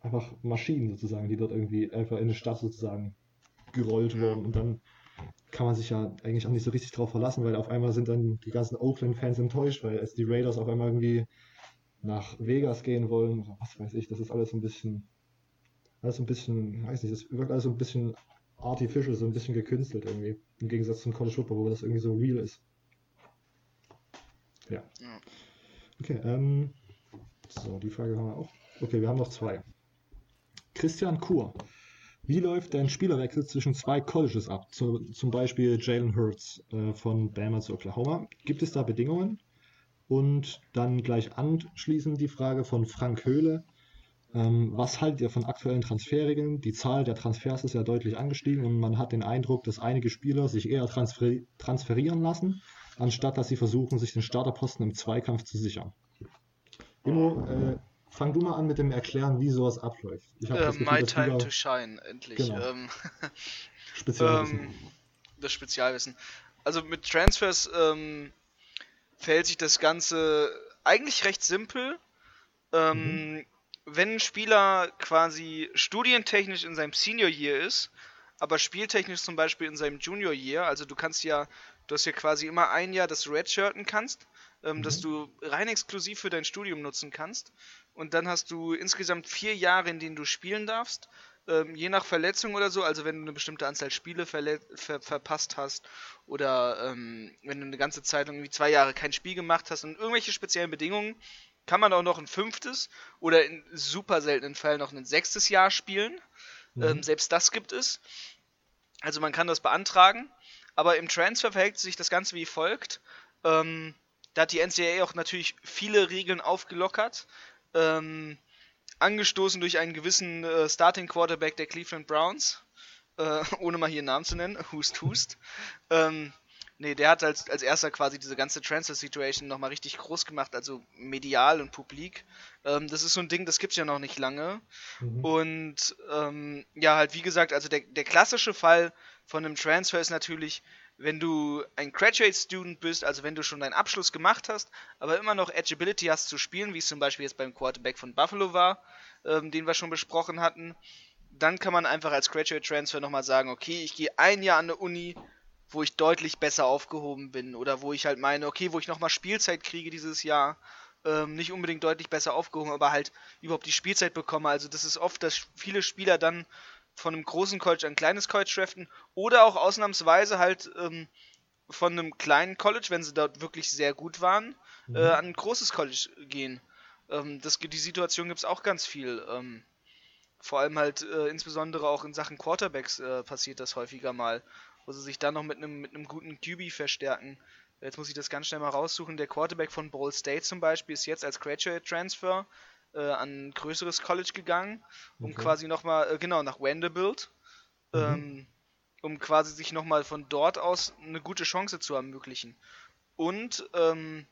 B: einfach Maschinen sozusagen, die dort irgendwie einfach in die Stadt sozusagen gerollt wurden. Und dann kann man sich ja eigentlich auch nicht so richtig drauf verlassen, weil auf einmal sind dann die ganzen Oakland-Fans enttäuscht, weil es die Raiders auf einmal irgendwie nach Vegas gehen wollen, was weiß ich, das ist alles ein bisschen alles ein bisschen, weiß nicht, das wirkt alles ein bisschen artificial, so ein bisschen gekünstelt irgendwie. Im Gegensatz zum College Football, wo das irgendwie so real ist. Ja. Okay, ähm, so, die Frage haben wir auch. Okay, wir haben noch zwei. Christian Kur. Wie läuft dein Spielerwechsel zwischen zwei Colleges ab? Zu, zum Beispiel Jalen Hurts äh, von Bama zu Oklahoma. Gibt es da Bedingungen? Und dann gleich anschließend die Frage von Frank Höhle. Ähm, was haltet ihr von aktuellen Transferregeln? Die Zahl der Transfers ist ja deutlich angestiegen und man hat den Eindruck, dass einige Spieler sich eher transfer transferieren lassen, anstatt dass sie versuchen, sich den Starterposten im Zweikampf zu sichern. Immo, äh, fang du mal an mit dem Erklären, wie sowas abläuft. Ich
C: Äh,
B: Gefühl,
C: my time
B: da
C: to shine, endlich.
B: Genau.
C: Ähm, (laughs)
B: Spezialwissen.
C: ähm, das Spezialwissen. Also mit Transfers ähm, verhält sich das Ganze eigentlich recht simpel. Ähm, Wenn ein Spieler quasi studientechnisch in seinem Senior Year ist, aber spieltechnisch zum Beispiel in seinem Junior Year, also du kannst ja, du hast ja quasi immer ein Jahr das Redshirten kannst, ähm, das
B: Mhm.
C: du rein exklusiv für dein Studium nutzen kannst. und dann hast du insgesamt vier Jahre, in denen du spielen darfst. Ähm, je nach Verletzung oder so, also wenn du eine bestimmte Anzahl Spiele ver verpasst hast oder ähm, wenn du eine ganze Zeit lang irgendwie zwei Jahre kein Spiel gemacht hast und irgendwelche speziellen Bedingungen, kann man auch noch ein fünftes oder in super seltenen Fällen noch ein sechstes Jahr spielen. Mhm. Ähm, selbst das gibt es. Also man kann das beantragen. Aber im Transfer verhält sich das Ganze wie folgt. Ähm, da hat die NCAA auch natürlich viele Regeln aufgelockert. Ähm, angestoßen durch einen gewissen äh, Starting Quarterback der Cleveland Browns. Äh, (laughs) ohne mal hier einen Namen zu nennen. Hust, hust. ähm, Nee, der hat als, als erster quasi diese ganze Transfer-Situation nochmal richtig groß gemacht, also medial und publik. Ähm, das ist so ein Ding, das gibt's ja noch nicht lange. Mhm. Und ähm, ja, halt wie gesagt, also der, der klassische Fall von einem Transfer ist natürlich, wenn du ein Graduate Student bist, also wenn du schon deinen Abschluss gemacht hast, aber immer noch Edgeability hast zu spielen, wie es zum Beispiel jetzt beim Quarterback von Buffalo war, ähm, den wir schon besprochen hatten, dann kann man einfach als Graduate Transfer nochmal sagen, okay, ich gehe ein Jahr an eine Uni wo ich deutlich besser aufgehoben bin oder wo ich halt meine, okay, wo ich nochmal Spielzeit kriege dieses Jahr. Ähm, nicht unbedingt deutlich besser aufgehoben, aber halt überhaupt die Spielzeit bekomme. Also das ist oft, dass viele Spieler dann von einem großen College ein kleines College draften oder auch ausnahmsweise halt ähm, von einem kleinen College, wenn sie dort wirklich sehr gut waren, mhm. äh, an ein großes College gehen. Ähm, das, die Situation gibt es auch ganz viel. Ähm, vor allem halt äh, insbesondere auch in Sachen Quarterbacks äh, passiert das häufiger mal wo sie sich dann noch mit einem mit einem guten QB verstärken. Jetzt muss ich das ganz schnell mal raussuchen. Der Quarterback von Ball State zum Beispiel ist jetzt als Graduate Transfer äh, an ein größeres College gegangen, um okay. quasi nochmal, äh, genau, nach Vanderbilt, mhm. ähm, um quasi sich nochmal von dort aus eine gute Chance zu ermöglichen. Und ähm,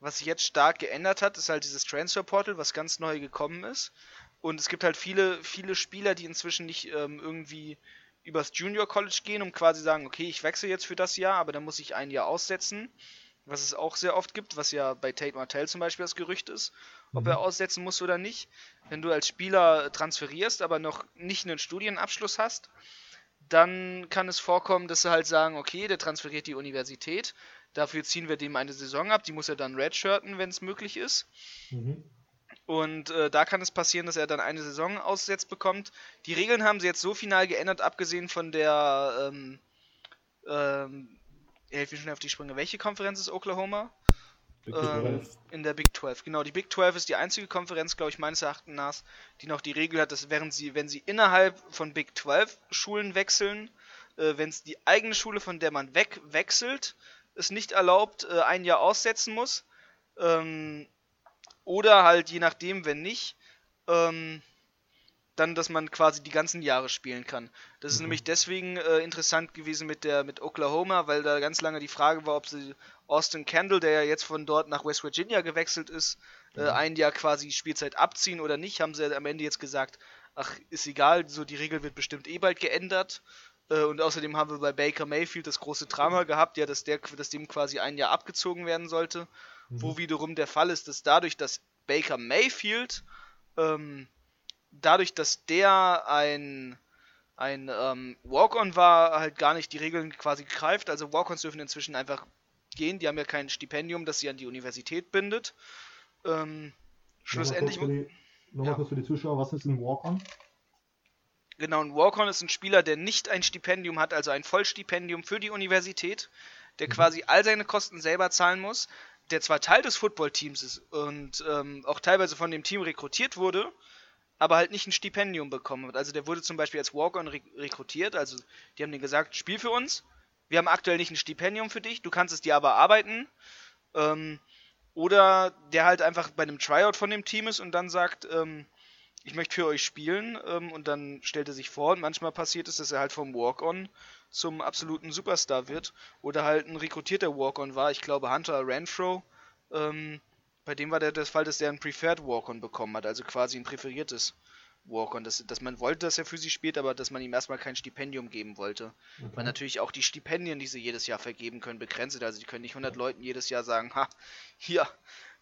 C: was sich jetzt stark geändert hat, ist halt dieses Transfer Portal, was ganz neu gekommen ist. Und es gibt halt viele, viele Spieler, die inzwischen nicht ähm, irgendwie übers Junior College gehen, um quasi sagen, okay, ich wechsle jetzt für das Jahr, aber dann muss ich ein Jahr aussetzen. Was es auch sehr oft gibt, was ja bei Tate Martell zum Beispiel das Gerücht ist, ob mhm. er aussetzen muss oder nicht. Wenn du als Spieler transferierst, aber noch nicht einen Studienabschluss hast, dann kann es vorkommen, dass sie halt sagen, okay, der transferiert die Universität, dafür ziehen wir dem eine Saison ab, die muss er dann redshirten, wenn es möglich ist. Mhm. Und äh, da kann es passieren, dass er dann eine Saison ausgesetzt bekommt. Die Regeln haben sie jetzt so final geändert, abgesehen von der. Ähm, ähm, helf mir schon auf die Sprünge. Welche Konferenz ist Oklahoma? Ähm, in der Big 12. Genau, die Big 12 ist die einzige Konferenz, glaube ich, meines Erachtens nach, die noch die Regel hat, dass während sie, wenn sie innerhalb von Big 12 Schulen wechseln, äh, wenn es die eigene Schule, von der man wegwechselt, es nicht erlaubt, äh, ein Jahr aussetzen muss. Ähm, oder halt, je nachdem, wenn nicht, ähm, dann, dass man quasi die ganzen Jahre spielen kann. Das ist mhm. nämlich deswegen äh, interessant gewesen mit der mit Oklahoma, weil da ganz lange die Frage war, ob sie Austin Kendall, der ja jetzt von dort nach West Virginia gewechselt ist, äh, mhm. äh, ein Jahr quasi Spielzeit abziehen oder nicht, haben sie am Ende jetzt gesagt, ach, ist egal, so die Regel wird bestimmt eh bald geändert. Äh, und außerdem haben wir bei Baker Mayfield das große Drama gehabt, ja, dass der, dass dem quasi ein Jahr abgezogen werden sollte mhm. wo wiederum der Fall ist, dass dadurch, dass Baker Mayfield, ähm, dadurch, dass der ein, ein ähm, Walk-On war, halt gar nicht die Regeln quasi greift. Also Walk-Ons dürfen inzwischen einfach gehen, die haben ja kein Stipendium, das sie an die Universität bindet. Ähm, schlussendlich.
B: Nochmal kurz, ja. kurz für die Zuschauer, was ist ein Walk-On?
C: Genau, ein Walk-On ist ein Spieler, der nicht ein Stipendium hat, also ein Vollstipendium für die Universität, der mhm. quasi all seine Kosten selber zahlen muss, der zwar Teil des Footballteams ist und ähm, auch teilweise von dem Team rekrutiert wurde, aber halt nicht ein Stipendium bekommen hat. Also der wurde zum Beispiel als Walk-on re rekrutiert, also die haben dir gesagt, spiel für uns, wir haben aktuell nicht ein Stipendium für dich, du kannst es dir aber arbeiten. Ähm, oder der halt einfach bei einem Tryout von dem Team ist und dann sagt, ähm, ich möchte für euch spielen ähm, und dann stellt er sich vor und manchmal passiert es, dass er halt vom Walk-on zum absoluten Superstar wird oder halt ein rekrutierter Walk-on war. Ich glaube Hunter Renfro, ähm, bei dem war der das Fall, dass der ein Preferred Walk-on bekommen hat, also quasi ein präferiertes Walk-on, dass, dass man wollte, dass er für sie spielt, aber dass man ihm erstmal kein Stipendium geben wollte. Okay. Weil natürlich auch die Stipendien, die sie jedes Jahr vergeben können, begrenzt sind. Also die können nicht 100 Leuten jedes Jahr sagen, ha, hier,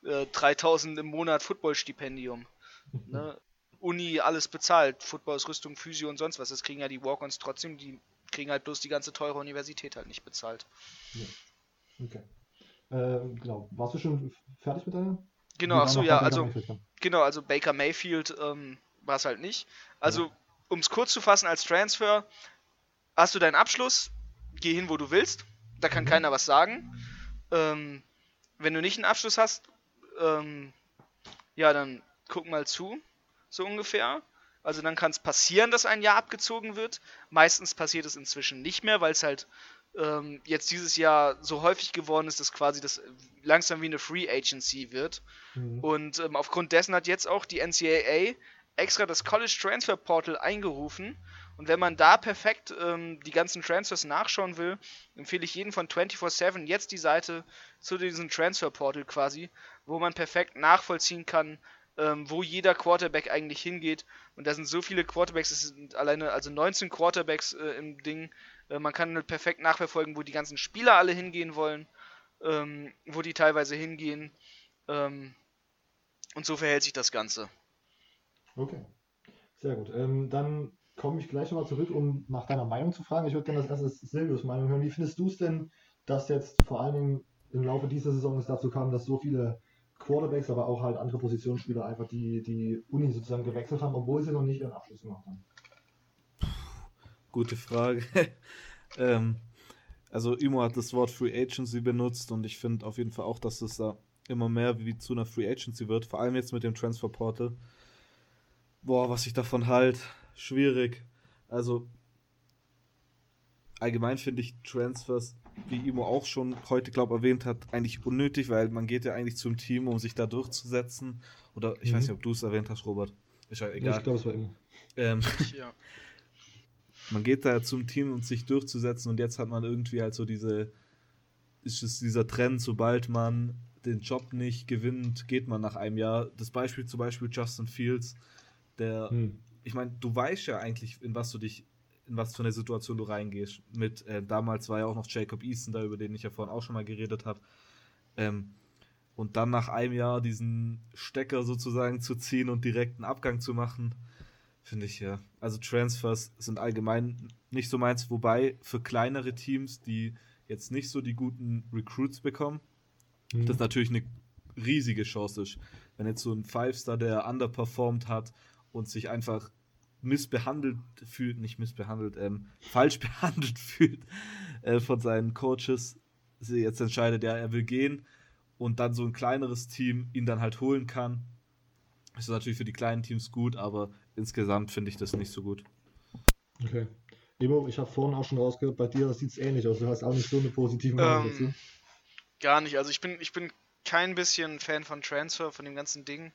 C: äh, 3000 im Monat Football-Stipendium. ne? Uni alles bezahlt, Football, Physio und sonst was. Das kriegen ja die Walk-ons trotzdem, die kriegen halt bloß die ganze teure Universität halt nicht bezahlt.
B: Ja. Okay. Ähm, genau. Warst du schon fertig mit deiner?
C: Genau,
B: Die
C: ach so,
B: waren noch
C: ja, also,
B: ja.
C: genau, also Baker Mayfield ähm, war es halt nicht. Also, um es kurz zu fassen, als Transfer hast du deinen Abschluss, geh hin, wo du willst, da kann
B: Mhm.
C: keiner was sagen. Ähm, wenn du nicht einen Abschluss hast, ähm, ja, dann guck mal zu, so ungefähr. Also dann kann es passieren, dass ein Jahr abgezogen wird. Meistens passiert es inzwischen nicht mehr, weil es halt ähm, jetzt dieses Jahr so häufig geworden ist, dass quasi das langsam wie eine Free Agency wird.
B: Mhm.
C: Und ähm, aufgrund dessen hat jetzt auch die NCAA extra das College Transfer Portal eingerufen. Und wenn man da perfekt ähm, die ganzen Transfers nachschauen will, empfehle ich jeden von 24-7 jetzt die Seite zu diesem Transfer Portal quasi, wo man perfekt nachvollziehen kann, ähm, wo jeder Quarterback eigentlich hingeht. Und da sind so viele Quarterbacks, es sind alleine also 19 Quarterbacks äh, im Ding. Äh, man kann halt perfekt nachverfolgen, wo die ganzen Spieler alle hingehen wollen, ähm, wo die teilweise hingehen. Ähm, und so verhält sich das Ganze.
B: Okay, sehr gut. Ähm, dann komme ich gleich nochmal zurück, um nach deiner Meinung zu fragen. Ich würde gerne als erstes Silvius Meinung hören. Wie findest du es denn, dass jetzt vor allen Dingen im Laufe dieser Saison es dazu kam, dass so viele Quarterbacks, aber auch halt andere Positionsspieler einfach die, die Uni sozusagen gewechselt haben, obwohl sie noch nicht ihren Abschluss gemacht haben?
D: Gute Frage. (laughs) ähm, also Imo hat das Wort Free Agency benutzt und ich finde auf jeden Fall auch, dass es da immer mehr wie zu einer Free Agency wird, vor allem jetzt mit dem Transfer Portal. Boah, was ich davon halt, schwierig. Also allgemein finde ich Transfers, wie Imo auch schon heute, glaube erwähnt hat, eigentlich unnötig, weil man geht ja eigentlich zum Team, um sich da durchzusetzen. Oder ich
B: Mhm.
D: weiß nicht, ob du es erwähnt hast, Robert. Ist ja egal.
B: Ich glaube, es war immer.
D: Ähm, (laughs)
C: Ja.
D: man geht da zum Team, um sich durchzusetzen und jetzt hat man irgendwie halt so diese, ist es dieser Trend, sobald man den Job nicht gewinnt, geht man nach einem Jahr. Das Beispiel zum Beispiel Justin Fields, der,
B: Hm.
D: ich meine, du weißt ja eigentlich, in was du dich, in was für eine Situation du reingehst. Mit, äh, damals war ja auch noch Jacob Easton da, über den ich ja vorhin auch schon mal geredet habe. Ähm, und dann nach einem Jahr diesen Stecker sozusagen zu ziehen und direkt einen Abgang zu machen, finde ich ja. Also Transfers sind allgemein nicht so meins, wobei für kleinere Teams, die jetzt nicht so die guten Recruits bekommen,
B: Hm.
D: das natürlich eine riesige Chance ist. Wenn jetzt so ein Five-Star, der underperformed hat und sich einfach missbehandelt fühlt, nicht missbehandelt, ähm, falsch (laughs) behandelt fühlt äh, von seinen Coaches, sie jetzt entscheidet, ja, er will gehen und dann so ein kleineres Team ihn dann halt holen kann. Ist natürlich für die kleinen Teams gut, aber insgesamt finde ich das nicht so gut.
B: Okay. Imo, ich habe vorhin auch schon rausgehört, bei dir sieht es ähnlich aus. Du hast auch nicht so eine positive Meinung
C: Ähm,
B: dazu.
C: Gar nicht. Also ich bin, ich bin kein bisschen Fan von Transfer, von dem ganzen Ding.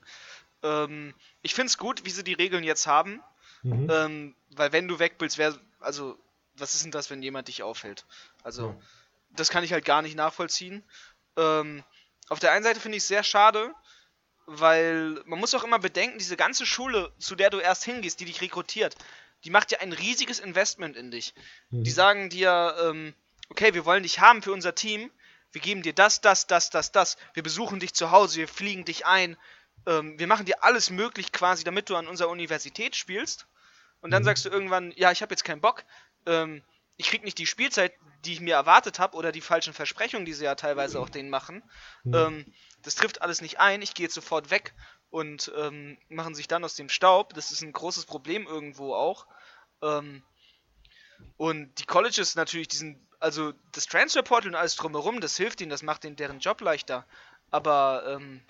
C: Ähm, ich finde es gut, wie sie die Regeln jetzt haben.
B: Mhm.
C: Ähm, weil wenn du weg willst, wer, also, was ist denn das, wenn jemand dich aufhält? Also,
B: Ja.
C: das kann ich halt gar nicht nachvollziehen. Ähm, auf der einen Seite finde ich es sehr schade, weil man muss auch immer bedenken, diese ganze Schule, zu der du erst hingehst, die dich rekrutiert, die macht ja ein riesiges Investment in dich.
B: Mhm.
C: Die sagen dir, ähm, okay, wir wollen dich haben für unser Team, wir geben dir das, das, das, das, das, wir besuchen dich zu Hause, wir fliegen dich ein, ähm, wir machen dir alles möglich quasi, damit du an unserer Universität spielst. Und dann
B: Mhm.
C: sagst du irgendwann, ja, ich habe jetzt keinen Bock, ähm, ich krieg nicht die Spielzeit, die ich mir erwartet habe, oder die falschen Versprechungen, die sie ja teilweise auch denen machen.
B: Mhm.
C: Ähm, das trifft alles nicht ein, ich gehe jetzt sofort weg und ähm, machen sich dann aus dem Staub. Das ist ein großes Problem irgendwo auch. Ähm, und die Colleges natürlich, diesen, also das Transfer Portal und alles drumherum, das hilft ihnen, das macht ihnen deren Job leichter. Aber ähm,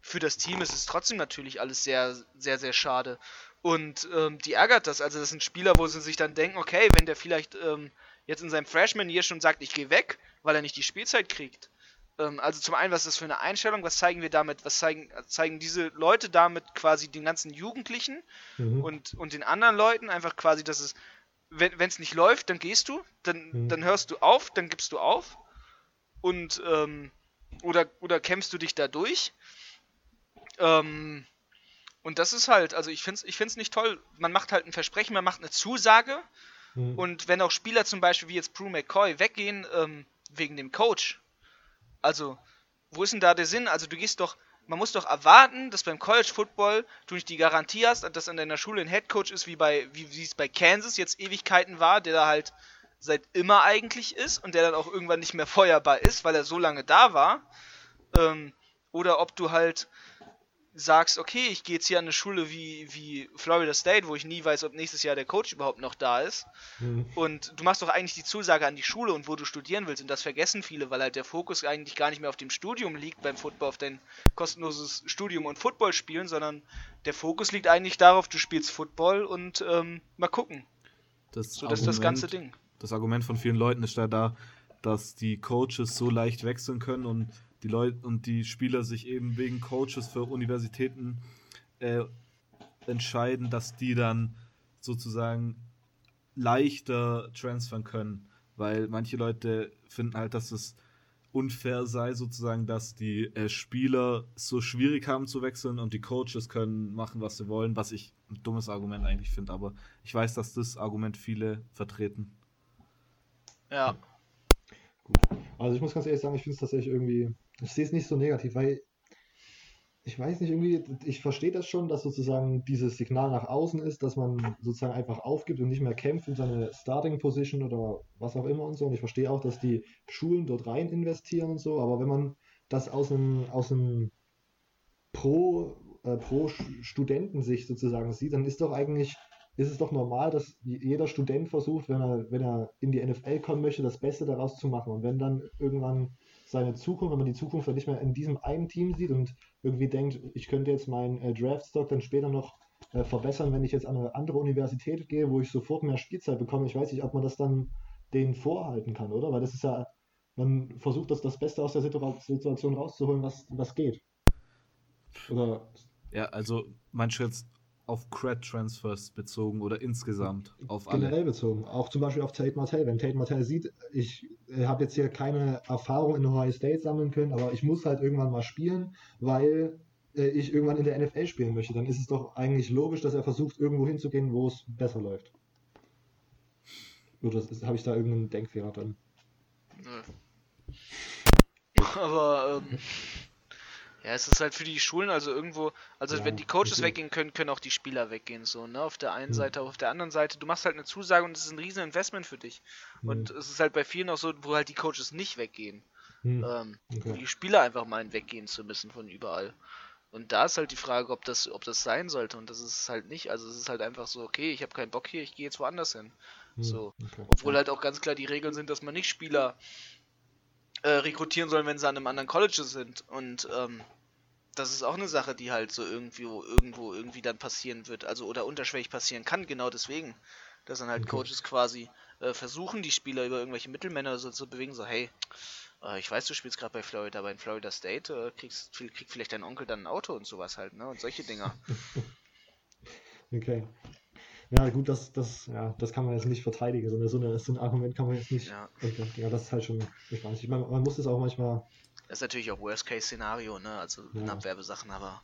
C: für das Team ist es trotzdem natürlich alles sehr, sehr, sehr schade. Und ähm, die ärgert das. Also das sind Spieler, wo sie sich dann denken, okay, wenn der vielleicht ähm, jetzt in seinem Freshman hier schon sagt, ich gehe weg, weil er nicht die Spielzeit kriegt. Ähm, also zum einen, was ist das für eine Einstellung? Was zeigen wir damit? Was zeigen, zeigen diese Leute damit quasi den ganzen Jugendlichen
B: Mhm.
C: und, und den anderen Leuten einfach quasi, dass es, wenn es nicht läuft, dann gehst du, dann,
B: Mhm.
C: dann hörst du auf, dann gibst du auf und ähm, oder, oder kämpfst du dich da durch. Ähm, und das ist halt, also ich finde es ich find's nicht toll. Man macht halt ein Versprechen, man macht eine Zusage
B: Mhm.
C: und wenn auch Spieler zum Beispiel wie jetzt Prue McCoy weggehen ähm, wegen dem Coach, also wo ist denn da der Sinn? Also du gehst doch, man muss doch erwarten, dass beim College Football du nicht die Garantie hast, dass an deiner Schule ein Head Coach ist, wie bei wie wie es bei Kansas jetzt Ewigkeiten war, der da halt seit immer eigentlich ist und der dann auch irgendwann nicht mehr feuerbar ist, weil er so lange da war. Ähm, oder ob du halt sagst, okay, ich gehe jetzt hier an eine Schule wie, wie Florida State, wo ich nie weiß, ob nächstes Jahr der Coach überhaupt noch da ist. Mhm. Und du machst doch eigentlich die Zusage an die Schule und wo du studieren willst. Und das vergessen viele, weil halt der Fokus eigentlich gar nicht mehr auf dem Studium liegt beim Football, auf dein kostenloses Studium und Football spielen, sondern der Fokus liegt eigentlich darauf, du spielst Football und ähm, mal gucken.
D: Das so, das ist das ganze Ding. Das Argument von vielen Leuten ist ja da, dass die Coaches so leicht wechseln können und die Leute und die Spieler sich eben wegen Coaches für Universitäten äh, entscheiden, dass die dann sozusagen leichter transfern können, weil manche Leute finden halt, dass es unfair sei, sozusagen, dass die äh, Spieler so schwierig haben zu wechseln und die Coaches können machen, was sie wollen, was ich ein dummes Argument eigentlich finde, aber ich weiß, dass das Argument viele vertreten.
C: Ja.
B: Gut. Also ich muss ganz ehrlich sagen, ich finde es tatsächlich irgendwie ich sehe es nicht so negativ, weil ich weiß nicht, irgendwie, ich verstehe das schon, dass sozusagen dieses Signal nach außen ist, dass man sozusagen einfach aufgibt und nicht mehr kämpft in seine Starting Position oder was auch immer und so. Und ich verstehe auch, dass die Schulen dort rein investieren und so, aber wenn man das aus einem, aus einem Pro, äh, Pro Studentensicht sozusagen sieht, dann ist doch eigentlich, ist es doch normal, dass jeder Student versucht, wenn er, wenn er in die NFL kommen möchte, das Beste daraus zu machen. Und wenn dann irgendwann seine Zukunft, wenn man die Zukunft dann nicht mehr in diesem einen Team sieht und irgendwie denkt, ich könnte jetzt meinen äh, Draftstock dann später noch äh, verbessern, wenn ich jetzt an eine andere Universität gehe, wo ich sofort mehr Spielzeit bekomme. Ich weiß nicht, ob man das dann denen vorhalten kann, oder? Weil das ist ja, man versucht das, das Beste aus der Situation rauszuholen, was, was geht.
D: Oder? Ja, also jetzt auf Cred-Transfers bezogen oder insgesamt auf
B: alle? Generell bezogen. Auch zum Beispiel auf Tate Martell. Wenn Tate Martell sieht, ich äh, habe jetzt hier keine Erfahrung in Ohio State sammeln können, aber ich muss halt irgendwann mal spielen, weil äh, ich irgendwann in der NFL spielen möchte, dann ist es doch eigentlich logisch, dass er versucht, irgendwo hinzugehen, wo es besser läuft. Oder habe ich da irgendeinen Denkfehler drin? Nö. (laughs)
C: Aber ähm, ja, es ist halt für die Schulen, also irgendwo, also ja, wenn die Coaches okay. weggehen können, können auch die Spieler weggehen, so, ne? Auf der einen mhm. Seite, auf der anderen Seite, du machst halt eine Zusage und es ist ein riesen Investment für dich. Mhm. Und es ist halt bei vielen auch so, wo halt die Coaches nicht weggehen. Mhm. Ähm, okay. Die Spieler einfach meinen, weggehen zu müssen von überall. Und da ist halt die Frage, ob das, ob das sein sollte. Und das ist halt nicht. Also es ist halt einfach so, okay, ich habe keinen Bock hier, ich gehe jetzt woanders hin. Hm, so. Okay. Obwohl halt auch ganz klar die Regeln sind, dass man nicht Spieler äh, rekrutieren soll, wenn sie an einem anderen College sind. Und ähm, das ist auch eine Sache, die halt so irgendwie irgendwo irgendwie dann passieren wird, also oder unterschwellig passieren kann, genau deswegen. Dass dann halt okay. Coaches quasi äh, versuchen, die Spieler über irgendwelche Mittelmänner so zu bewegen, so, hey, äh, ich weiß, du spielst gerade bei Florida, aber in Florida State äh, kriegst, kriegt vielleicht dein Onkel dann ein Auto und sowas halt, ne? Und solche Dinger. (laughs)
B: okay. Ja, gut, das, das, ja, das kann man jetzt nicht verteidigen, sondern so, eine, so ein Argument kann man jetzt nicht. Ja, ja das ist halt schon, ich weiß nicht, man, man muss es auch manchmal
C: das ist natürlich auch Worst-Case-Szenario, ne? Also ja. Abwerbesachen, aber.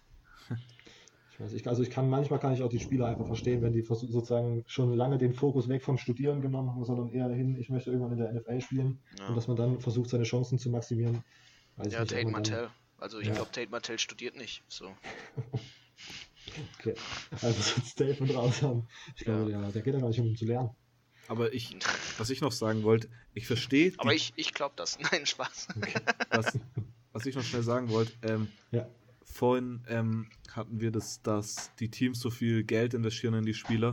B: Ich weiß, ich, also ich kann manchmal kann ich auch die Spieler einfach verstehen, wenn die sozusagen schon lange den Fokus weg vom Studieren genommen haben, sondern eher dahin, ich möchte irgendwann in der NFL spielen ja. und dass man dann versucht, seine Chancen zu maximieren.
C: Weiß ja, Tate Martell. Also ich ja. glaube, Tate Martell studiert nicht. So. (laughs)
B: okay. Also so ein Statement raus haben. Ich glaube, ja. der, der geht ja gar nicht, um zu lernen.
D: Aber ich, was ich noch sagen wollte, ich verstehe.
C: Aber ich, ich glaube das. (laughs) Nein, Spaß. Okay.
D: Was, was, ich noch schnell sagen wollte, ähm, ja. vorhin ähm, hatten wir das, dass die Teams so viel Geld investieren in die Spieler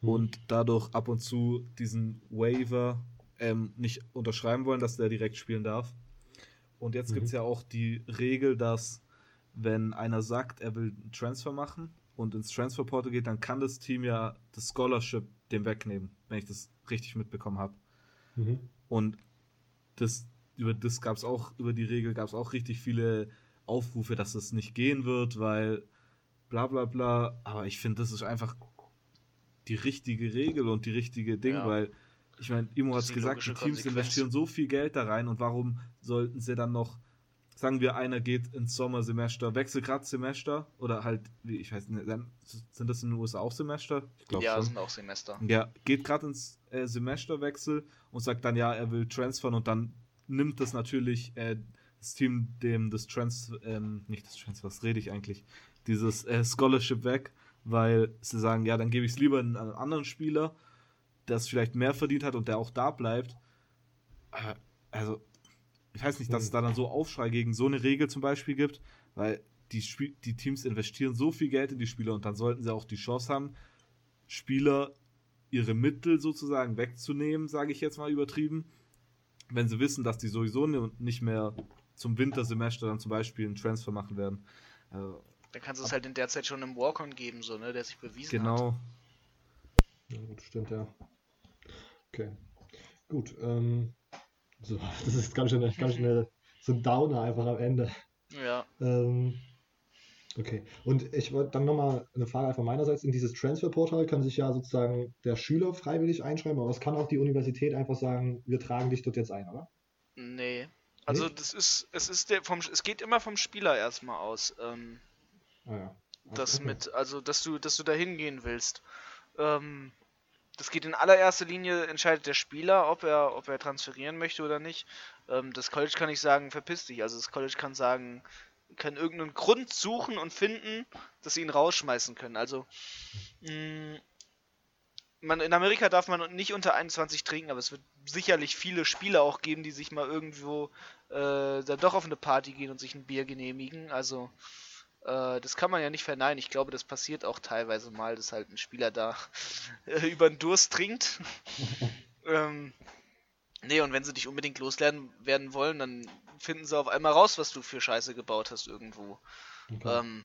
D: mhm. und dadurch ab und zu diesen Waiver ähm, nicht unterschreiben wollen, dass der direkt spielen darf. Und jetzt mhm. gibt es ja auch die Regel, dass wenn einer sagt, er will einen Transfer machen und ins Transferportal geht, dann kann das Team ja das Scholarship dem wegnehmen, wenn ich das richtig mitbekommen habe. Mhm. Und das, über das gab es auch, über die Regel gab es auch richtig viele Aufrufe, dass das nicht gehen wird, weil bla bla bla. Aber ich finde, das ist einfach die richtige Regel und die richtige Ding, ja. weil ich meine, Imo hat es gesagt, die Teams investieren so viel Geld da rein und warum sollten sie dann noch sagen wir, einer geht ins Sommersemester, wechselt gerade Semester oder halt, wie ich weiß nicht, sind das in den USA auch Semester?
C: Ich glaube ja, schon. sind auch Semester.
D: Ja, geht gerade ins äh, Semesterwechsel und sagt dann, ja, er will transfern und dann nimmt das natürlich äh, das Team dem das Trans, ähm, nicht das Transfer, was rede ich eigentlich, dieses äh, Scholarship weg, weil sie sagen, ja, dann gebe ich es lieber an einen anderen Spieler, der es vielleicht mehr verdient hat und der auch da bleibt. Äh, also ich weiß nicht, dass es hm. da dann so Aufschrei gegen so eine Regel zum Beispiel gibt, Weil die, Spiel die Teams investieren so viel Geld in die Spieler und dann sollten sie auch die Chance haben, Spieler ihre Mittel sozusagen wegzunehmen, sage ich jetzt mal übertrieben, wenn sie wissen, dass die sowieso nicht mehr zum Wintersemester dann zum Beispiel einen Transfer machen werden.
C: Also, dann kannst du es halt in der Zeit schon einem Walk-On geben, so, ne, der sich bewiesen
D: genau.
C: hat.
B: Genau. Ja, gut, stimmt, ja. Okay. Gut, ähm, so, (laughs) das ist ganz schön, ganz schön so ein Downer einfach am Ende.
C: Ja.
B: Ähm, okay. Und ich wollte dann nochmal eine Frage einfach meinerseits. In dieses Transferportal kann sich ja sozusagen der Schüler freiwillig einschreiben, aber es kann auch die Universität einfach sagen, wir tragen dich dort jetzt ein, oder?
C: Nee. Also nee? das ist, es ist der vom es geht immer vom Spieler erstmal aus. Ähm,
B: ah ja.
C: Das okay. mit, also dass du, dass du da hingehen willst. Ähm, das geht in allererster Linie, entscheidet der Spieler, ob er, ob er transferieren möchte oder nicht. Ähm, das College kann nicht sagen, verpiss dich. Also das College kann sagen, kann irgendeinen Grund suchen und finden, dass sie ihn rausschmeißen können. Also mh, mm, man, in Amerika darf man nicht unter 21 trinken, aber es wird sicherlich viele Spieler auch geben, die sich mal irgendwo äh, dann doch auf eine Party gehen und sich ein Bier genehmigen. Also äh, das kann man ja nicht verneinen. Ich glaube, das passiert auch teilweise mal, dass halt ein Spieler da (laughs) äh, über den Durst trinkt. (laughs) ähm, nee, und wenn sie dich unbedingt loslernen werden wollen, dann finden sie auf einmal raus, was du für Scheiße gebaut hast irgendwo. Okay. Ähm,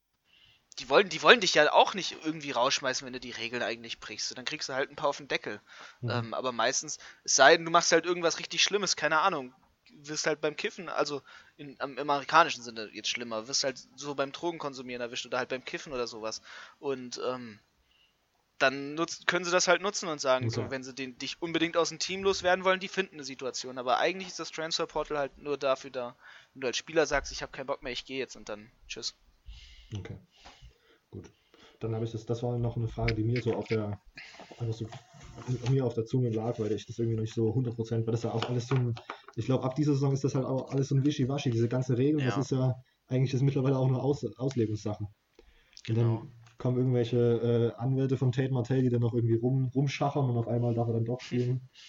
C: die wollen, die wollen dich ja auch nicht irgendwie rausschmeißen, wenn du die Regeln eigentlich brichst. Dann kriegst du halt ein paar auf den Deckel. Mhm. Ähm, aber meistens, es sei denn, du machst halt irgendwas richtig Schlimmes, keine Ahnung wirst halt beim Kiffen, also in, im amerikanischen Sinne jetzt schlimmer, wirst halt so beim Drogenkonsumieren erwischt oder halt beim Kiffen oder sowas. Und ähm, dann nutzt, können sie das halt nutzen und sagen, okay. so, wenn sie den, dich unbedingt aus dem Team loswerden wollen, die finden eine Situation. Aber eigentlich ist das Transfer Portal halt nur dafür da, wenn du als Spieler sagst, ich habe keinen Bock mehr, ich gehe jetzt und dann tschüss.
B: Okay. Dann habe ich das, das war noch eine Frage, die mir so auf der, einfach so mir auf der Zunge lag, weil ich das irgendwie noch nicht so 100%, weil das ja auch alles so ein, ich glaube, ab dieser Saison ist das halt auch alles so ein Wischiwaschi, diese ganze Regel, ja. das ist ja eigentlich ist mittlerweile auch nur Aus, Auslegungssachen. Genau. Und dann kommen irgendwelche äh, Anwälte von Tate Martell, die dann noch irgendwie rum, rumschachern und auf einmal darf er dann doch spielen. (laughs)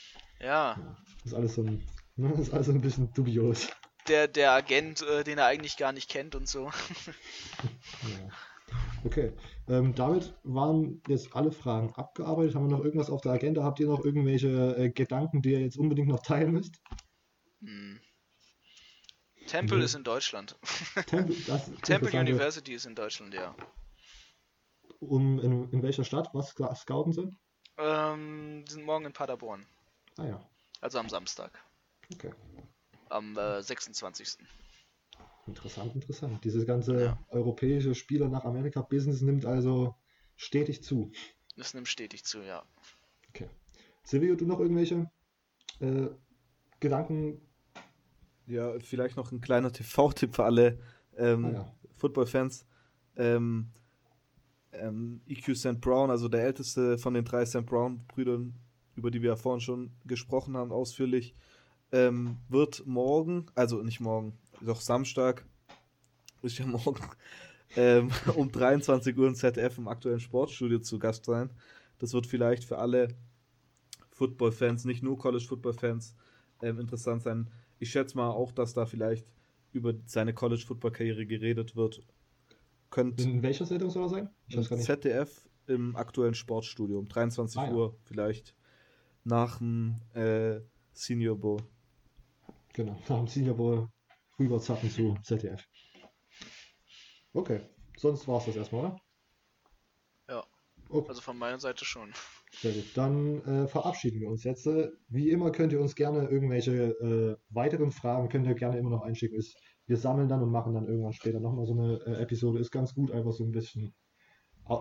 C: Ja.
B: Das ist alles so ein, ne, ist alles ein bisschen dubios.
C: Der, der Agent, äh, den er eigentlich gar nicht kennt und so. (laughs)
B: ja. Okay, ähm, damit waren jetzt alle Fragen abgearbeitet. Haben wir noch irgendwas auf der Agenda? Habt ihr noch irgendwelche äh, Gedanken, die ihr jetzt unbedingt noch teilen müsst?
C: Hm. Temple mhm. ist in Deutschland. (laughs)
B: Temple,
C: Temple University ist in Deutschland, ja.
B: Um, in, in welcher Stadt? Was scouten sie?
C: Ähm, sind morgen in Paderborn.
B: Ah ja.
C: Also am Samstag.
B: Okay.
C: Am äh, 26.
B: Interessant, interessant. Dieses ganze ja. europäische Spieler nach Amerika-Business nimmt also stetig zu.
C: Es nimmt stetig zu, ja.
B: Okay. Silvio, du noch irgendwelche äh, Gedanken?
D: Ja, vielleicht noch ein kleiner TV-Tipp für alle ähm, ah, ja. Football-Fans. Ähm, ähm, EQ St. Brown, also der älteste von den drei St. Brown-Brüdern, über die wir ja vorhin schon gesprochen haben, ausführlich, ähm, wird morgen, also nicht morgen, doch Samstag, ist ja morgen, (laughs) ähm, um 23 Uhr in ZDF im aktuellen Sportstudio zu Gast sein. Das wird vielleicht für alle Football-Fans, nicht nur College-Football-Fans, ähm, interessant sein. Ich schätze mal auch, dass da vielleicht über seine College-Football-Karriere geredet wird.
B: Könnt in welcher Sendung soll er sein?
D: Ich weiß gar nicht. ZDF im aktuellen Sportstudio um 23 ah, Uhr ja. vielleicht nach dem äh, Senior Bowl.
B: Genau, (laughs) nach dem Senior Bowl rüber zappen zu ZDF. Okay, sonst war es das erstmal, oder?
C: Ja. Okay. Also von meiner Seite schon.
B: Sehr gut. Dann äh, verabschieden wir uns jetzt. Wie immer könnt ihr uns gerne irgendwelche äh, weiteren Fragen, könnt ihr gerne immer noch einschicken. Ist, wir sammeln dann und machen dann irgendwann später nochmal so eine äh, Episode. Ist ganz gut, einfach so ein bisschen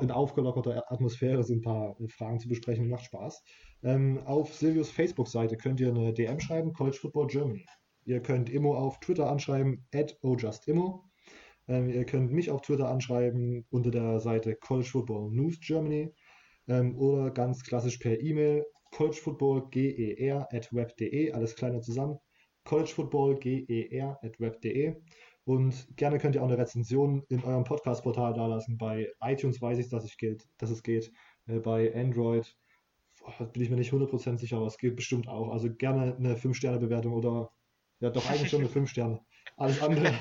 B: in aufgelockerter Atmosphäre so ein paar äh, Fragen zu besprechen. Macht Spaß. Ähm, auf Silvius Facebook-Seite könnt ihr eine DM schreiben, College Football Germany. Ihr könnt Immo auf Twitter anschreiben, at ojustimmo. Ähm, ihr könnt mich auf Twitter anschreiben unter der Seite College Football News Germany ähm, oder ganz klassisch per E-Mail collegefootballger at web.de, alles kleiner zusammen. collegefootballger at web.de und gerne könnt ihr auch eine Rezension in eurem Podcast-Portal dalassen. Bei iTunes weiß ich, dass, ich geht, dass es geht. Äh, bei Android bin ich mir nicht 100% sicher, aber es geht bestimmt auch. Also gerne eine 5-Sterne-Bewertung oder ja, doch eigentlich schon eine (laughs) 5 Sterne. Alles andere,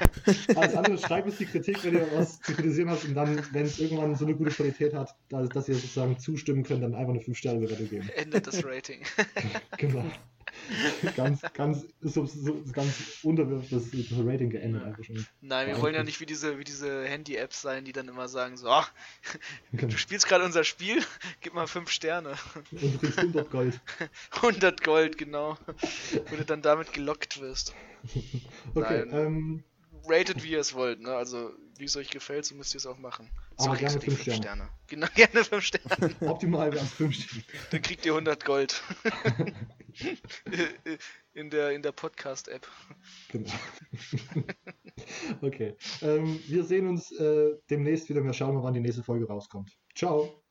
B: alles andere schreibt uns die Kritik, wenn ihr was zu kritisieren habt und dann, wenn es irgendwann so eine gute Qualität hat, dass, dass ihr sozusagen zustimmen könnt, dann einfach eine 5-Sterne-Bewertung geben.
C: Endet das Rating. (laughs)
B: Genau. (laughs) ganz, ganz, so, so, ganz unterwürfig das, das Rating geendet einfach schon.
C: Nein, wir
B: Ja,
C: wollen ja nicht wie diese, wie diese Handy-Apps sein, die dann immer sagen so, ah, (laughs)
B: Genau.
C: du spielst gerade unser Spiel, gib mal 5 Sterne.
B: Und du kriegst 100 Gold. (laughs)
C: 100 Gold, genau. Wo du dann damit gelockt wirst.
B: Okay,
C: Nein.
B: ähm,
C: Rated wie ihr es wollt, ne? Also, wie es euch gefällt, so müsst ihr es auch machen. So
B: Aber gerne
C: du die
B: fünf
C: 5
B: Sterne.
C: Sterne. Genau, gerne 5 Sterne.
B: optimal wäre es 5 Sterne.
C: Dann kriegt ihr 100 Gold. (laughs) in der, in der Podcast-App.
B: Genau. (laughs) okay. Ähm, wir sehen uns äh, demnächst wieder. Wir schauen mal, wann die nächste Folge rauskommt. Ciao.